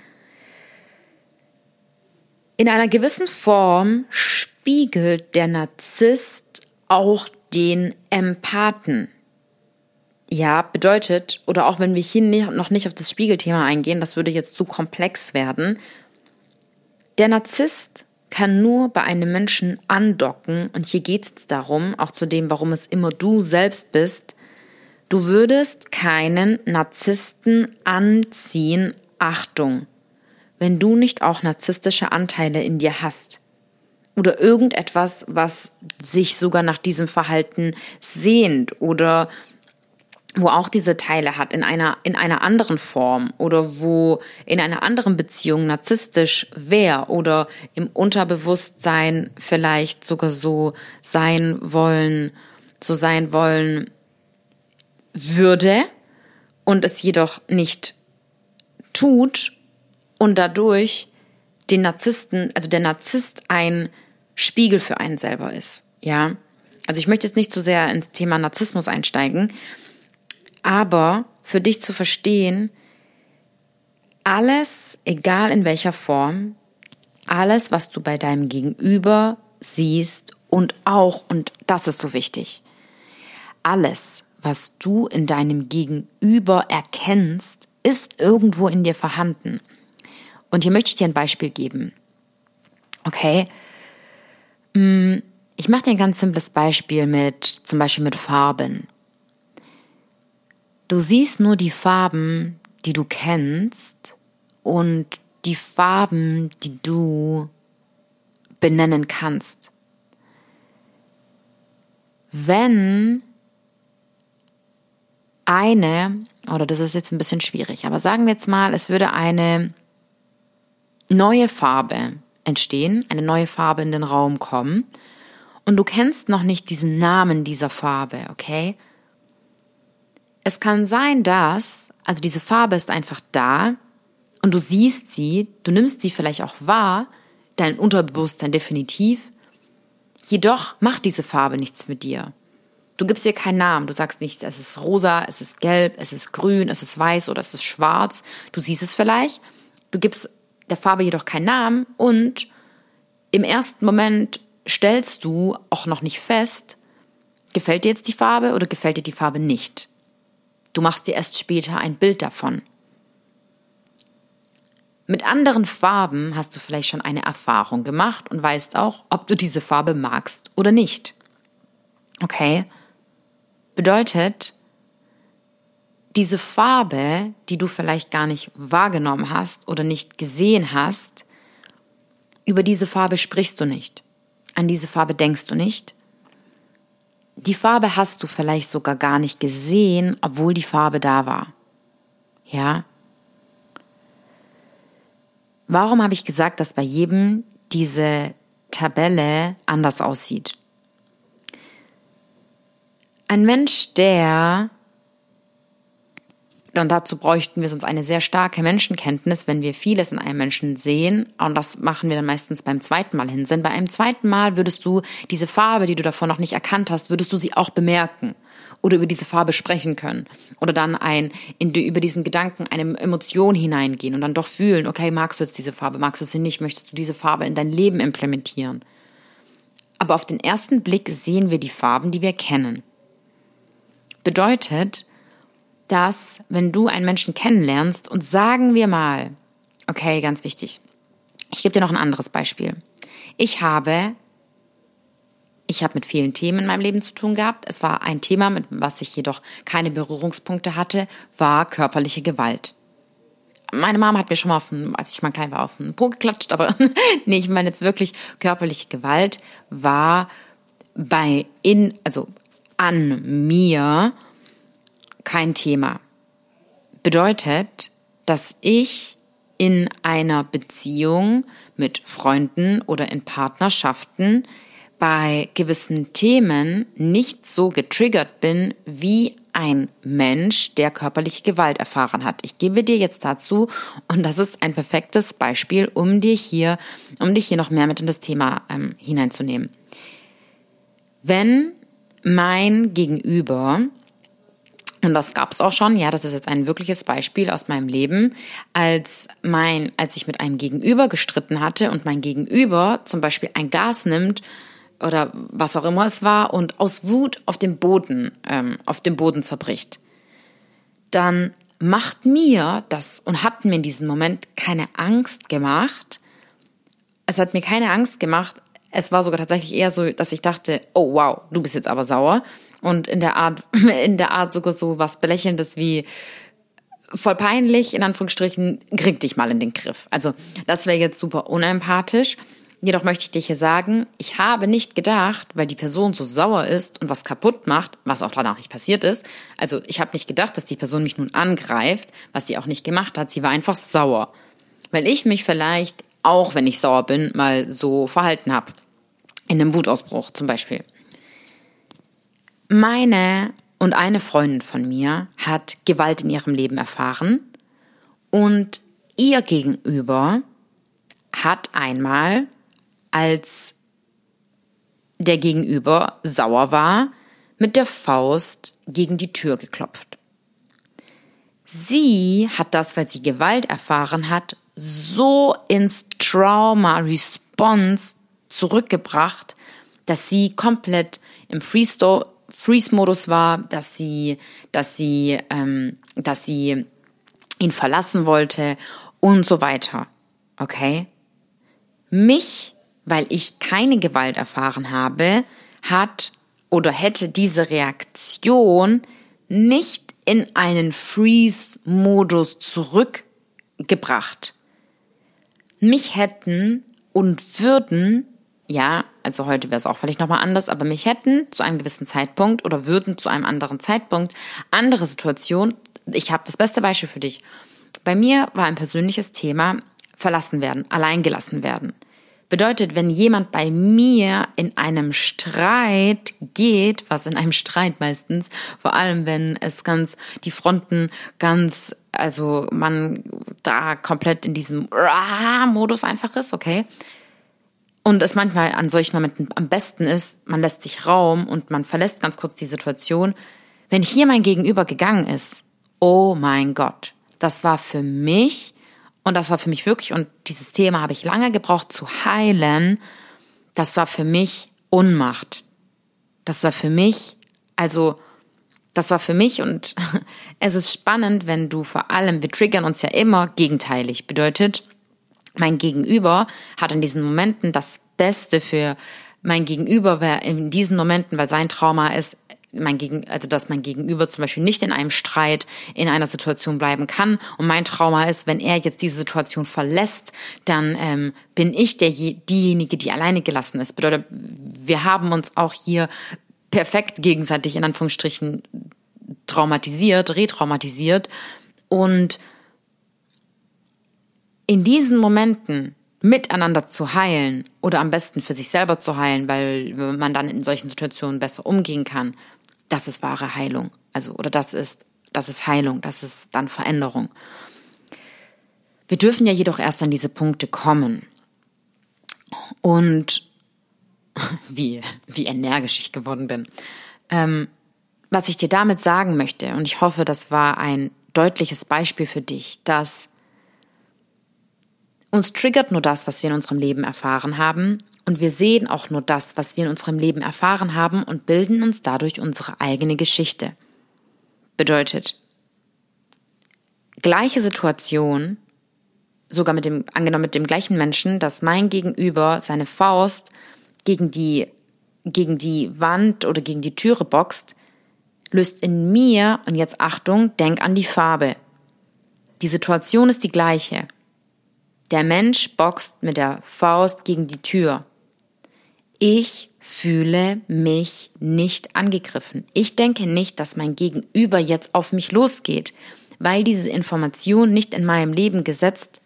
in einer gewissen Form spiegelt der Narzisst auch den Empathen. Ja, bedeutet, oder auch wenn wir hier noch nicht auf das Spiegelthema eingehen, das würde jetzt zu komplex werden, der Narzisst kann nur bei einem Menschen andocken, und hier geht es darum, auch zu dem, warum es immer du selbst bist, du würdest keinen Narzissten anziehen, Achtung, wenn du nicht auch narzisstische Anteile in dir hast oder irgendetwas, was sich sogar nach diesem Verhalten sehnt oder wo auch diese Teile hat in einer in einer anderen Form oder wo in einer anderen Beziehung narzisstisch wäre oder im Unterbewusstsein vielleicht sogar so sein wollen, so sein wollen würde und es jedoch nicht tut und dadurch den Narzissten, also der Narzisst ein Spiegel für einen selber ist. Ja. Also ich möchte jetzt nicht zu so sehr ins Thema Narzissmus einsteigen, aber für dich zu verstehen, alles, egal in welcher Form, alles, was du bei deinem Gegenüber siehst und auch, und das ist so wichtig, alles, was du in deinem Gegenüber erkennst, ist irgendwo in dir vorhanden. Und hier möchte ich dir ein Beispiel geben. Okay, ich mache dir ein ganz simples Beispiel mit, zum Beispiel mit Farben. Du siehst nur die Farben, die du kennst und die Farben, die du benennen kannst. Wenn eine, oder das ist jetzt ein bisschen schwierig, aber sagen wir jetzt mal, es würde eine neue Farbe entstehen, eine neue Farbe in den Raum kommen und du kennst noch nicht diesen Namen dieser Farbe, okay? Es kann sein, dass, also diese Farbe ist einfach da und du siehst sie, du nimmst sie vielleicht auch wahr, dein Unterbewusstsein definitiv, jedoch macht diese Farbe nichts mit dir. Du gibst ihr keinen Namen, du sagst nicht, es ist rosa, es ist gelb, es ist grün, es ist weiß oder es ist schwarz. Du siehst es vielleicht, du gibst der Farbe jedoch keinen Namen und im ersten Moment stellst du auch noch nicht fest, gefällt dir jetzt die Farbe oder gefällt dir die Farbe nicht. Du machst dir erst später ein Bild davon. Mit anderen Farben hast du vielleicht schon eine Erfahrung gemacht und weißt auch, ob du diese Farbe magst oder nicht. Okay? Bedeutet, diese Farbe, die du vielleicht gar nicht wahrgenommen hast oder nicht gesehen hast, über diese Farbe sprichst du nicht. An diese Farbe denkst du nicht. Die Farbe hast du vielleicht sogar gar nicht gesehen, obwohl die Farbe da war. Ja? Warum habe ich gesagt, dass bei jedem diese Tabelle anders aussieht? Ein Mensch, der und dazu bräuchten wir sonst eine sehr starke Menschenkenntnis, wenn wir vieles in einem Menschen sehen. Und das machen wir dann meistens beim zweiten Mal hinsehen. Bei einem zweiten Mal würdest du diese Farbe, die du davor noch nicht erkannt hast, würdest du sie auch bemerken oder über diese Farbe sprechen können oder dann ein in über diesen Gedanken eine Emotion hineingehen und dann doch fühlen, okay, magst du jetzt diese Farbe, magst du sie nicht, möchtest du diese Farbe in dein Leben implementieren? Aber auf den ersten Blick sehen wir die Farben, die wir kennen. Bedeutet, dass wenn du einen Menschen kennenlernst und sagen wir mal, okay, ganz wichtig, ich gebe dir noch ein anderes Beispiel. Ich habe ich habe mit vielen Themen in meinem Leben zu tun gehabt. Es war ein Thema, mit was ich jedoch keine Berührungspunkte hatte, war körperliche Gewalt. Meine Mama hat mir schon mal, auf den, als ich mal klein war, auf den Po geklatscht, aber nee, ich meine jetzt wirklich körperliche Gewalt war bei in, also an mir kein Thema. Bedeutet, dass ich in einer Beziehung mit Freunden oder in Partnerschaften bei gewissen Themen nicht so getriggert bin wie ein Mensch, der körperliche Gewalt erfahren hat. Ich gebe dir jetzt dazu, und das ist ein perfektes Beispiel, um dir hier, um dich hier noch mehr mit in das Thema ähm, hineinzunehmen. Wenn mein Gegenüber und das gab's auch schon, ja, das ist jetzt ein wirkliches Beispiel aus meinem Leben, als mein, als ich mit einem Gegenüber gestritten hatte und mein Gegenüber zum Beispiel ein Gas nimmt oder was auch immer es war und aus Wut auf dem Boden, ähm, auf dem Boden zerbricht, dann macht mir das und hat mir in diesem Moment keine Angst gemacht. Es hat mir keine Angst gemacht. Es war sogar tatsächlich eher so, dass ich dachte, oh wow, du bist jetzt aber sauer und in der Art, in der Art sogar so was Belächelndes wie voll peinlich, in Anführungsstrichen, krieg dich mal in den Griff. Also, das wäre jetzt super unempathisch. Jedoch möchte ich dir hier sagen, ich habe nicht gedacht, weil die Person so sauer ist und was kaputt macht, was auch danach nicht passiert ist. Also ich habe nicht gedacht, dass die Person mich nun angreift, was sie auch nicht gemacht hat. Sie war einfach sauer. Weil ich mich vielleicht, auch wenn ich sauer bin, mal so verhalten habe. In einem Wutausbruch zum Beispiel. Meine und eine Freundin von mir hat Gewalt in ihrem Leben erfahren und ihr gegenüber hat einmal, als der Gegenüber sauer war, mit der Faust gegen die Tür geklopft. Sie hat das, weil sie Gewalt erfahren hat, so ins Trauma-Response zurückgebracht, dass sie komplett im Freestyle Freeze-Modus war, dass sie, dass sie, ähm, dass sie ihn verlassen wollte und so weiter. Okay? Mich, weil ich keine Gewalt erfahren habe, hat oder hätte diese Reaktion nicht in einen Freeze-Modus zurückgebracht. Mich hätten und würden ja, also heute wäre es auch vielleicht nochmal anders, aber mich hätten zu einem gewissen Zeitpunkt oder würden zu einem anderen Zeitpunkt andere Situationen, ich habe das beste Beispiel für dich. Bei mir war ein persönliches Thema verlassen werden, allein gelassen werden. Bedeutet, wenn jemand bei mir in einem Streit geht, was in einem Streit meistens, vor allem wenn es ganz, die Fronten ganz, also man da komplett in diesem Modus einfach ist, okay? Und es manchmal an solchen Momenten am besten ist, man lässt sich Raum und man verlässt ganz kurz die Situation. Wenn hier mein Gegenüber gegangen ist, oh mein Gott, das war für mich und das war für mich wirklich, und dieses Thema habe ich lange gebraucht zu heilen, das war für mich Unmacht. Das war für mich, also, das war für mich und es ist spannend, wenn du vor allem, wir triggern uns ja immer gegenteilig. Bedeutet, mein Gegenüber hat in diesen Momenten das Beste für mein Gegenüber wäre in diesen Momenten, weil sein Trauma ist, mein Gegen, also dass mein Gegenüber zum Beispiel nicht in einem Streit in einer Situation bleiben kann. Und mein Trauma ist, wenn er jetzt diese Situation verlässt, dann ähm, bin ich der, diejenige, die alleine gelassen ist. Bedeutet, wir haben uns auch hier perfekt gegenseitig in Anführungsstrichen traumatisiert, retraumatisiert. Und in diesen Momenten miteinander zu heilen oder am besten für sich selber zu heilen, weil man dann in solchen Situationen besser umgehen kann, das ist wahre Heilung. Also, oder das ist, das ist Heilung, das ist dann Veränderung. Wir dürfen ja jedoch erst an diese Punkte kommen. Und wie, wie energisch ich geworden bin. Ähm, was ich dir damit sagen möchte, und ich hoffe, das war ein deutliches Beispiel für dich, dass uns triggert nur das, was wir in unserem Leben erfahren haben und wir sehen auch nur das, was wir in unserem Leben erfahren haben und bilden uns dadurch unsere eigene Geschichte. Bedeutet, gleiche Situation, sogar mit dem, angenommen mit dem gleichen Menschen, dass mein Gegenüber seine Faust gegen die, gegen die Wand oder gegen die Türe boxt, löst in mir, und jetzt Achtung, denk an die Farbe. Die Situation ist die gleiche. Der Mensch boxt mit der Faust gegen die Tür. Ich fühle mich nicht angegriffen. Ich denke nicht, dass mein Gegenüber jetzt auf mich losgeht, weil diese Information nicht in meinem Leben gesetzt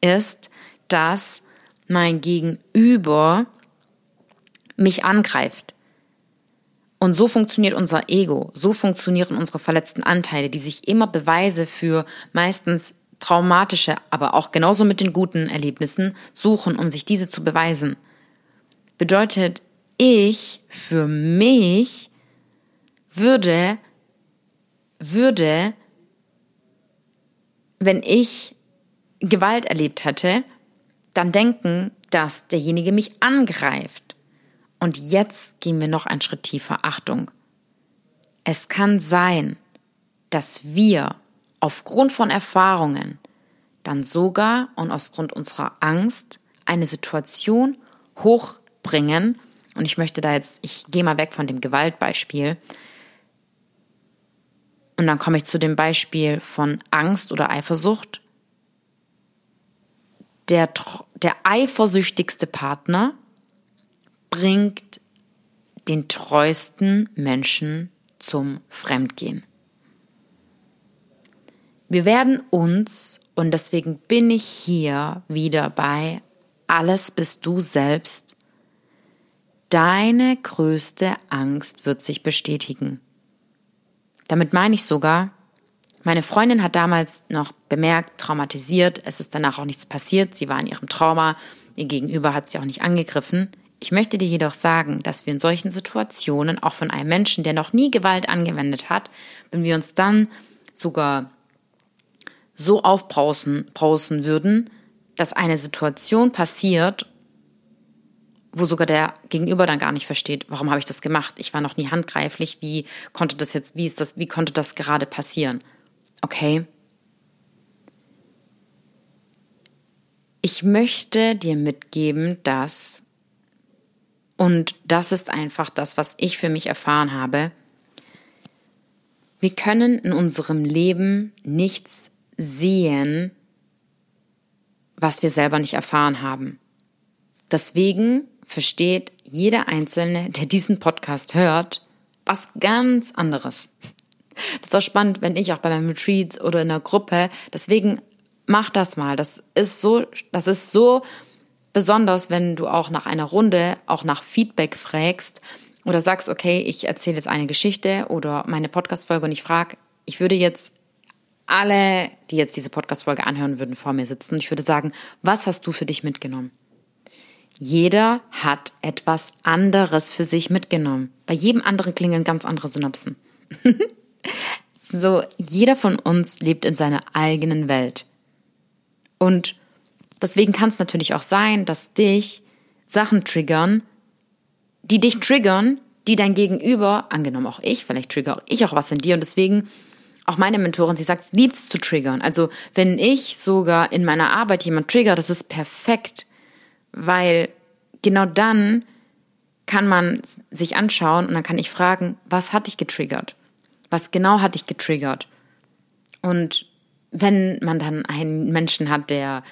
ist, dass mein Gegenüber mich angreift. Und so funktioniert unser Ego, so funktionieren unsere verletzten Anteile, die sich immer Beweise für meistens traumatische, aber auch genauso mit den guten Erlebnissen suchen, um sich diese zu beweisen. Bedeutet, ich für mich würde, würde, wenn ich Gewalt erlebt hätte, dann denken, dass derjenige mich angreift. Und jetzt gehen wir noch einen Schritt tiefer. Achtung. Es kann sein, dass wir aufgrund von Erfahrungen dann sogar und aus Grund unserer Angst eine Situation hoch bringen. Und ich möchte da jetzt, ich gehe mal weg von dem Gewaltbeispiel. Und dann komme ich zu dem Beispiel von Angst oder Eifersucht. Der, der eifersüchtigste Partner bringt den treuesten Menschen zum Fremdgehen. Wir werden uns, und deswegen bin ich hier wieder bei Alles bist du selbst, Deine größte Angst wird sich bestätigen. Damit meine ich sogar, meine Freundin hat damals noch bemerkt, traumatisiert, es ist danach auch nichts passiert, sie war in ihrem Trauma, ihr Gegenüber hat sie auch nicht angegriffen. Ich möchte dir jedoch sagen, dass wir in solchen Situationen, auch von einem Menschen, der noch nie Gewalt angewendet hat, wenn wir uns dann sogar so aufbrausen brausen würden, dass eine Situation passiert wo sogar der Gegenüber dann gar nicht versteht, warum habe ich das gemacht? Ich war noch nie handgreiflich. Wie konnte das jetzt, wie ist das, wie konnte das gerade passieren? Okay. Ich möchte dir mitgeben, dass, und das ist einfach das, was ich für mich erfahren habe, wir können in unserem Leben nichts sehen, was wir selber nicht erfahren haben. Deswegen versteht jeder Einzelne, der diesen Podcast hört, was ganz anderes. Das ist auch spannend, wenn ich auch bei meinem Retreat oder in einer Gruppe, deswegen mach das mal. Das ist so, das ist so besonders, wenn du auch nach einer Runde auch nach Feedback fragst oder sagst, okay, ich erzähle jetzt eine Geschichte oder meine Podcast-Folge und ich frage, ich würde jetzt alle, die jetzt diese Podcast-Folge anhören würden, vor mir sitzen. Ich würde sagen, was hast du für dich mitgenommen? Jeder hat etwas anderes für sich mitgenommen. Bei jedem anderen klingen ganz andere Synapsen. so, jeder von uns lebt in seiner eigenen Welt. Und deswegen kann es natürlich auch sein, dass dich Sachen triggern, die dich triggern, die dein Gegenüber, angenommen auch ich, vielleicht trigger ich auch was in dir und deswegen auch meine Mentorin, sie sagt, liebt es zu triggern. Also wenn ich sogar in meiner Arbeit jemand trigger, das ist perfekt, weil genau dann kann man sich anschauen und dann kann ich fragen, was hat dich getriggert? Was genau hat dich getriggert? Und wenn man dann einen Menschen hat, der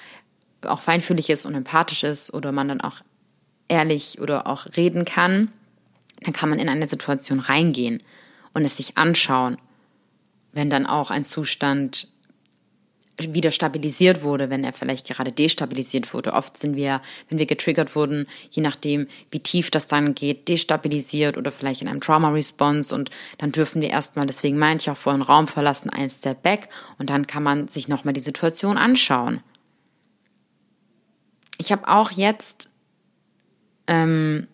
auch feinfühlig ist und empathisch ist oder man dann auch ehrlich oder auch reden kann, dann kann man in eine Situation reingehen und es sich anschauen wenn dann auch ein Zustand wieder stabilisiert wurde, wenn er vielleicht gerade destabilisiert wurde. Oft sind wir, wenn wir getriggert wurden, je nachdem, wie tief das dann geht, destabilisiert oder vielleicht in einem Trauma-Response und dann dürfen wir erstmal, deswegen meinte ich auch vorhin, Raum verlassen, ein Step back und dann kann man sich nochmal die Situation anschauen. Ich habe auch jetzt ähm,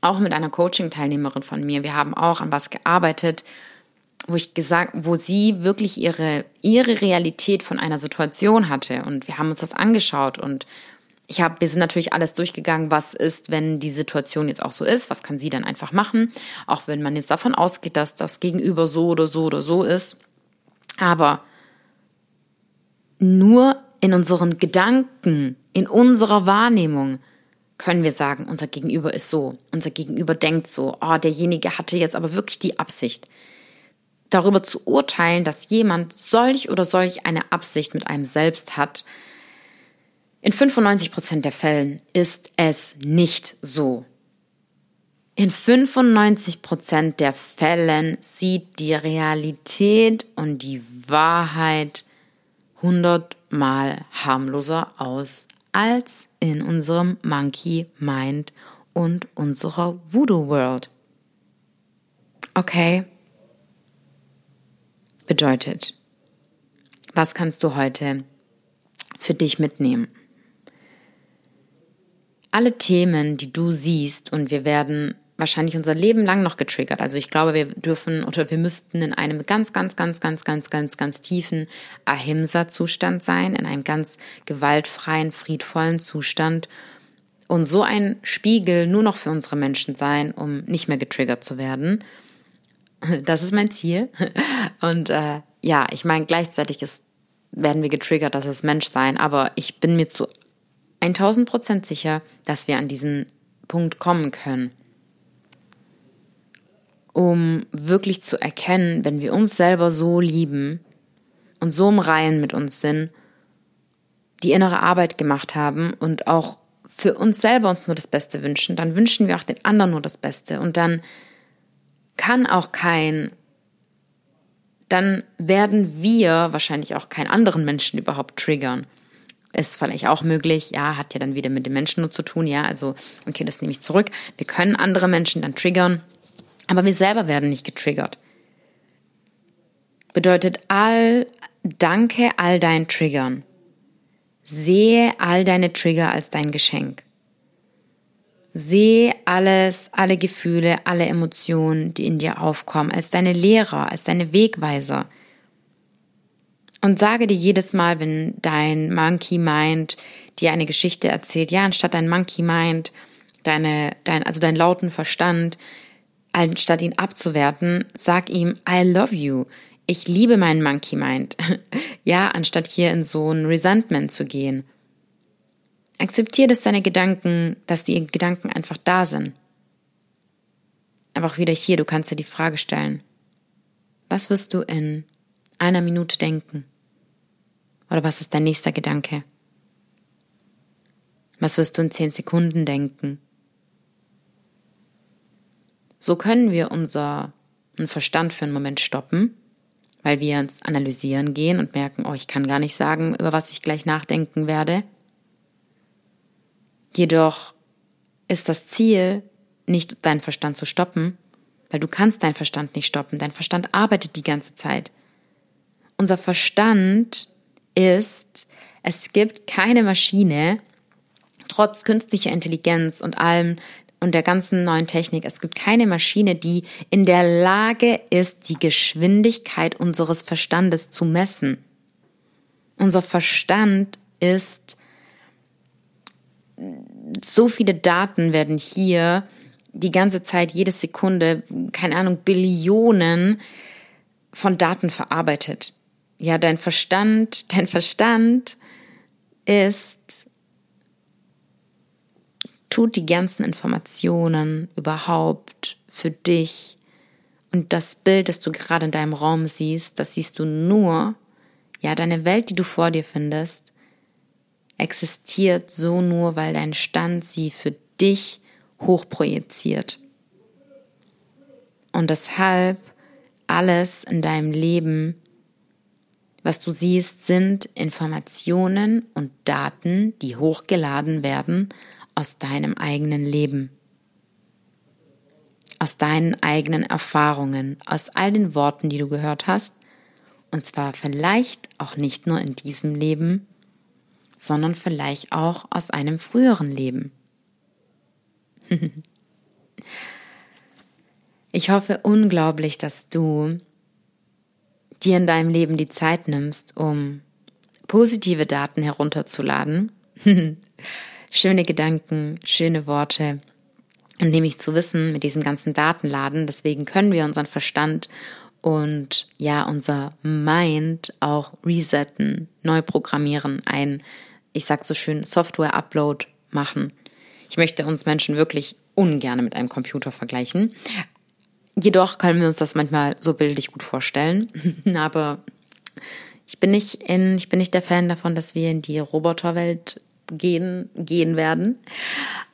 auch mit einer Coaching-Teilnehmerin von mir, wir haben auch an was gearbeitet, wo ich gesagt, wo sie wirklich ihre, ihre Realität von einer Situation hatte. Und wir haben uns das angeschaut und ich habe, wir sind natürlich alles durchgegangen, was ist, wenn die Situation jetzt auch so ist, was kann sie dann einfach machen, auch wenn man jetzt davon ausgeht, dass das Gegenüber so oder so oder so ist. Aber nur in unseren Gedanken, in unserer Wahrnehmung können wir sagen, unser Gegenüber ist so, unser Gegenüber denkt so, oh, derjenige hatte jetzt aber wirklich die Absicht darüber zu urteilen, dass jemand solch oder solch eine Absicht mit einem selbst hat, in 95 Prozent der Fällen ist es nicht so. In 95 Prozent der Fällen sieht die Realität und die Wahrheit hundertmal harmloser aus als in unserem Monkey Mind und unserer Voodoo World. Okay, bedeutet. Was kannst du heute für dich mitnehmen? Alle Themen, die du siehst, und wir werden wahrscheinlich unser Leben lang noch getriggert. Also ich glaube, wir dürfen oder wir müssten in einem ganz, ganz, ganz, ganz, ganz, ganz, ganz tiefen Ahimsa-Zustand sein, in einem ganz gewaltfreien, friedvollen Zustand und so ein Spiegel nur noch für unsere Menschen sein, um nicht mehr getriggert zu werden. Das ist mein Ziel. Und äh, ja, ich meine, gleichzeitig ist, werden wir getriggert, dass es Menschsein, aber ich bin mir zu 1000 Prozent sicher, dass wir an diesen Punkt kommen können, um wirklich zu erkennen, wenn wir uns selber so lieben und so im Reihen mit uns sind, die innere Arbeit gemacht haben und auch für uns selber uns nur das Beste wünschen, dann wünschen wir auch den anderen nur das Beste und dann kann auch kein, dann werden wir wahrscheinlich auch keinen anderen Menschen überhaupt triggern. Ist vielleicht auch möglich, ja, hat ja dann wieder mit den Menschen nur zu tun, ja, also, okay, das nehme ich zurück. Wir können andere Menschen dann triggern, aber wir selber werden nicht getriggert. Bedeutet all, danke all deinen Triggern. Sehe all deine Trigger als dein Geschenk. Sehe alles, alle Gefühle, alle Emotionen, die in dir aufkommen, als deine Lehrer, als deine Wegweiser. Und sage dir jedes Mal, wenn dein Monkey Mind dir eine Geschichte erzählt, ja, anstatt dein Monkey Mind, deine, dein, also dein lauten Verstand, anstatt ihn abzuwerten, sag ihm, I love you. Ich liebe meinen Monkey Mind. ja, anstatt hier in so ein Resentment zu gehen. Akzeptier, dass deine Gedanken, dass die Gedanken einfach da sind. Aber auch wieder hier, du kannst dir die Frage stellen, was wirst du in einer Minute denken? Oder was ist dein nächster Gedanke? Was wirst du in zehn Sekunden denken? So können wir unseren Verstand für einen Moment stoppen, weil wir ins Analysieren gehen und merken, oh, ich kann gar nicht sagen, über was ich gleich nachdenken werde. Jedoch ist das Ziel, nicht deinen Verstand zu stoppen, weil du kannst deinen Verstand nicht stoppen. Dein Verstand arbeitet die ganze Zeit. Unser Verstand ist, es gibt keine Maschine, trotz künstlicher Intelligenz und allem und der ganzen neuen Technik, es gibt keine Maschine, die in der Lage ist, die Geschwindigkeit unseres Verstandes zu messen. Unser Verstand ist, so viele Daten werden hier die ganze Zeit, jede Sekunde, keine Ahnung, Billionen von Daten verarbeitet. Ja, dein Verstand, dein Verstand ist, tut die ganzen Informationen überhaupt für dich und das Bild, das du gerade in deinem Raum siehst, das siehst du nur, ja, deine Welt, die du vor dir findest, existiert so nur, weil dein Stand sie für dich hochprojiziert. Und deshalb alles in deinem Leben was du siehst, sind Informationen und Daten, die hochgeladen werden aus deinem eigenen Leben, aus deinen eigenen Erfahrungen, aus all den Worten, die du gehört hast, und zwar vielleicht auch nicht nur in diesem Leben, sondern vielleicht auch aus einem früheren Leben. ich hoffe unglaublich, dass du dir in deinem Leben die Zeit nimmst, um positive Daten herunterzuladen. schöne Gedanken, schöne Worte. Und nämlich zu wissen, mit diesem ganzen Datenladen, deswegen können wir unseren Verstand und ja, unser Mind auch resetten, neu programmieren, ein, ich sag so schön, Software-Upload machen. Ich möchte uns Menschen wirklich ungern mit einem Computer vergleichen, Jedoch können wir uns das manchmal so bildlich gut vorstellen. Aber ich bin nicht in, ich bin nicht der Fan davon, dass wir in die Roboterwelt gehen, gehen werden.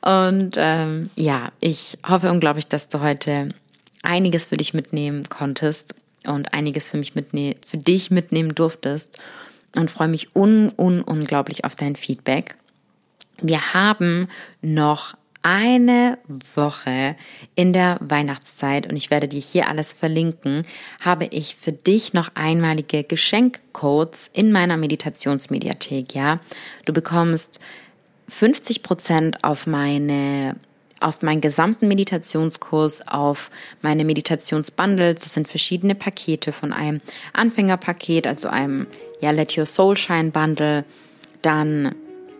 Und ähm, ja, ich hoffe unglaublich, dass du heute einiges für dich mitnehmen konntest und einiges für mich mitnehmen, für dich mitnehmen durftest und freue mich un, un, unglaublich auf dein Feedback. Wir haben noch eine Woche in der Weihnachtszeit und ich werde dir hier alles verlinken, habe ich für dich noch einmalige Geschenkcodes in meiner Meditationsmediathek, ja. Du bekommst 50 Prozent auf meine auf meinen gesamten Meditationskurs, auf meine Meditationsbundles. Das sind verschiedene Pakete von einem Anfängerpaket, also einem ja, Let Your Soul Shine Bundle, dann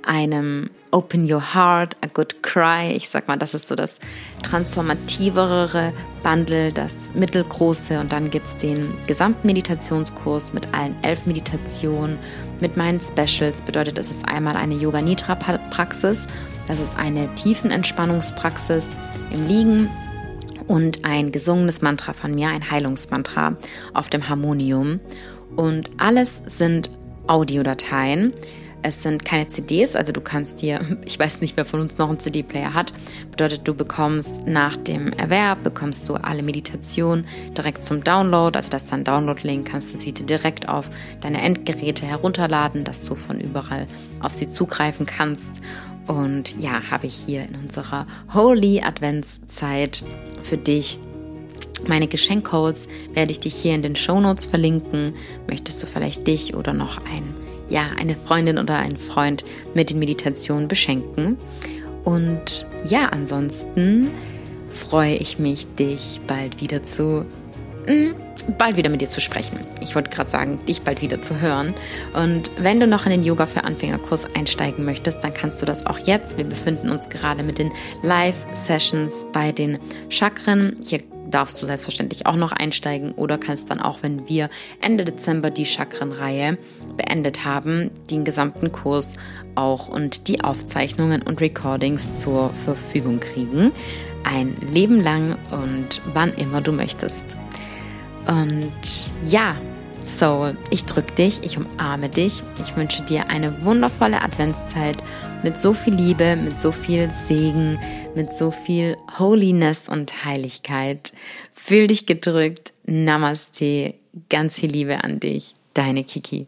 einem Open Your Heart, A Good Cry. Ich sag mal, das ist so das transformativere Bundle, das mittelgroße. Und dann gibt es den gesamten Meditationskurs mit allen elf Meditationen, mit meinen Specials. Bedeutet, es ist einmal eine Yoga Nidra Praxis. Das ist eine Tiefenentspannungspraxis im Liegen und ein gesungenes Mantra von mir, ein Heilungsmantra auf dem Harmonium. Und alles sind Audiodateien. Es sind keine CDs, also du kannst hier, ich weiß nicht, wer von uns noch einen CD-Player hat, bedeutet, du bekommst nach dem Erwerb, bekommst du alle Meditationen direkt zum Download, also das ist dann Download-Link, kannst du sie direkt auf deine Endgeräte herunterladen, dass du von überall auf sie zugreifen kannst. Und ja, habe ich hier in unserer Holy Adventszeit für dich meine Geschenkcodes werde ich dich hier in den Show Notes verlinken. Möchtest du vielleicht dich oder noch ein ja, eine Freundin oder einen Freund mit den Meditationen beschenken. Und ja, ansonsten freue ich mich, dich bald wieder zu hm, bald wieder mit dir zu sprechen. Ich wollte gerade sagen, dich bald wieder zu hören. Und wenn du noch in den Yoga für Anfängerkurs einsteigen möchtest, dann kannst du das auch jetzt. Wir befinden uns gerade mit den Live-Sessions bei den Chakren. Hier darfst du selbstverständlich auch noch einsteigen oder kannst dann auch, wenn wir Ende Dezember die Chakrenreihe beendet haben, den gesamten Kurs auch und die Aufzeichnungen und Recordings zur Verfügung kriegen. Ein Leben lang und wann immer du möchtest. Und ja, Soul, ich drücke dich, ich umarme dich. Ich wünsche dir eine wundervolle Adventszeit mit so viel Liebe, mit so viel Segen, mit so viel Holiness und Heiligkeit. Fühl dich gedrückt. Namaste. Ganz viel Liebe an dich. Deine Kiki.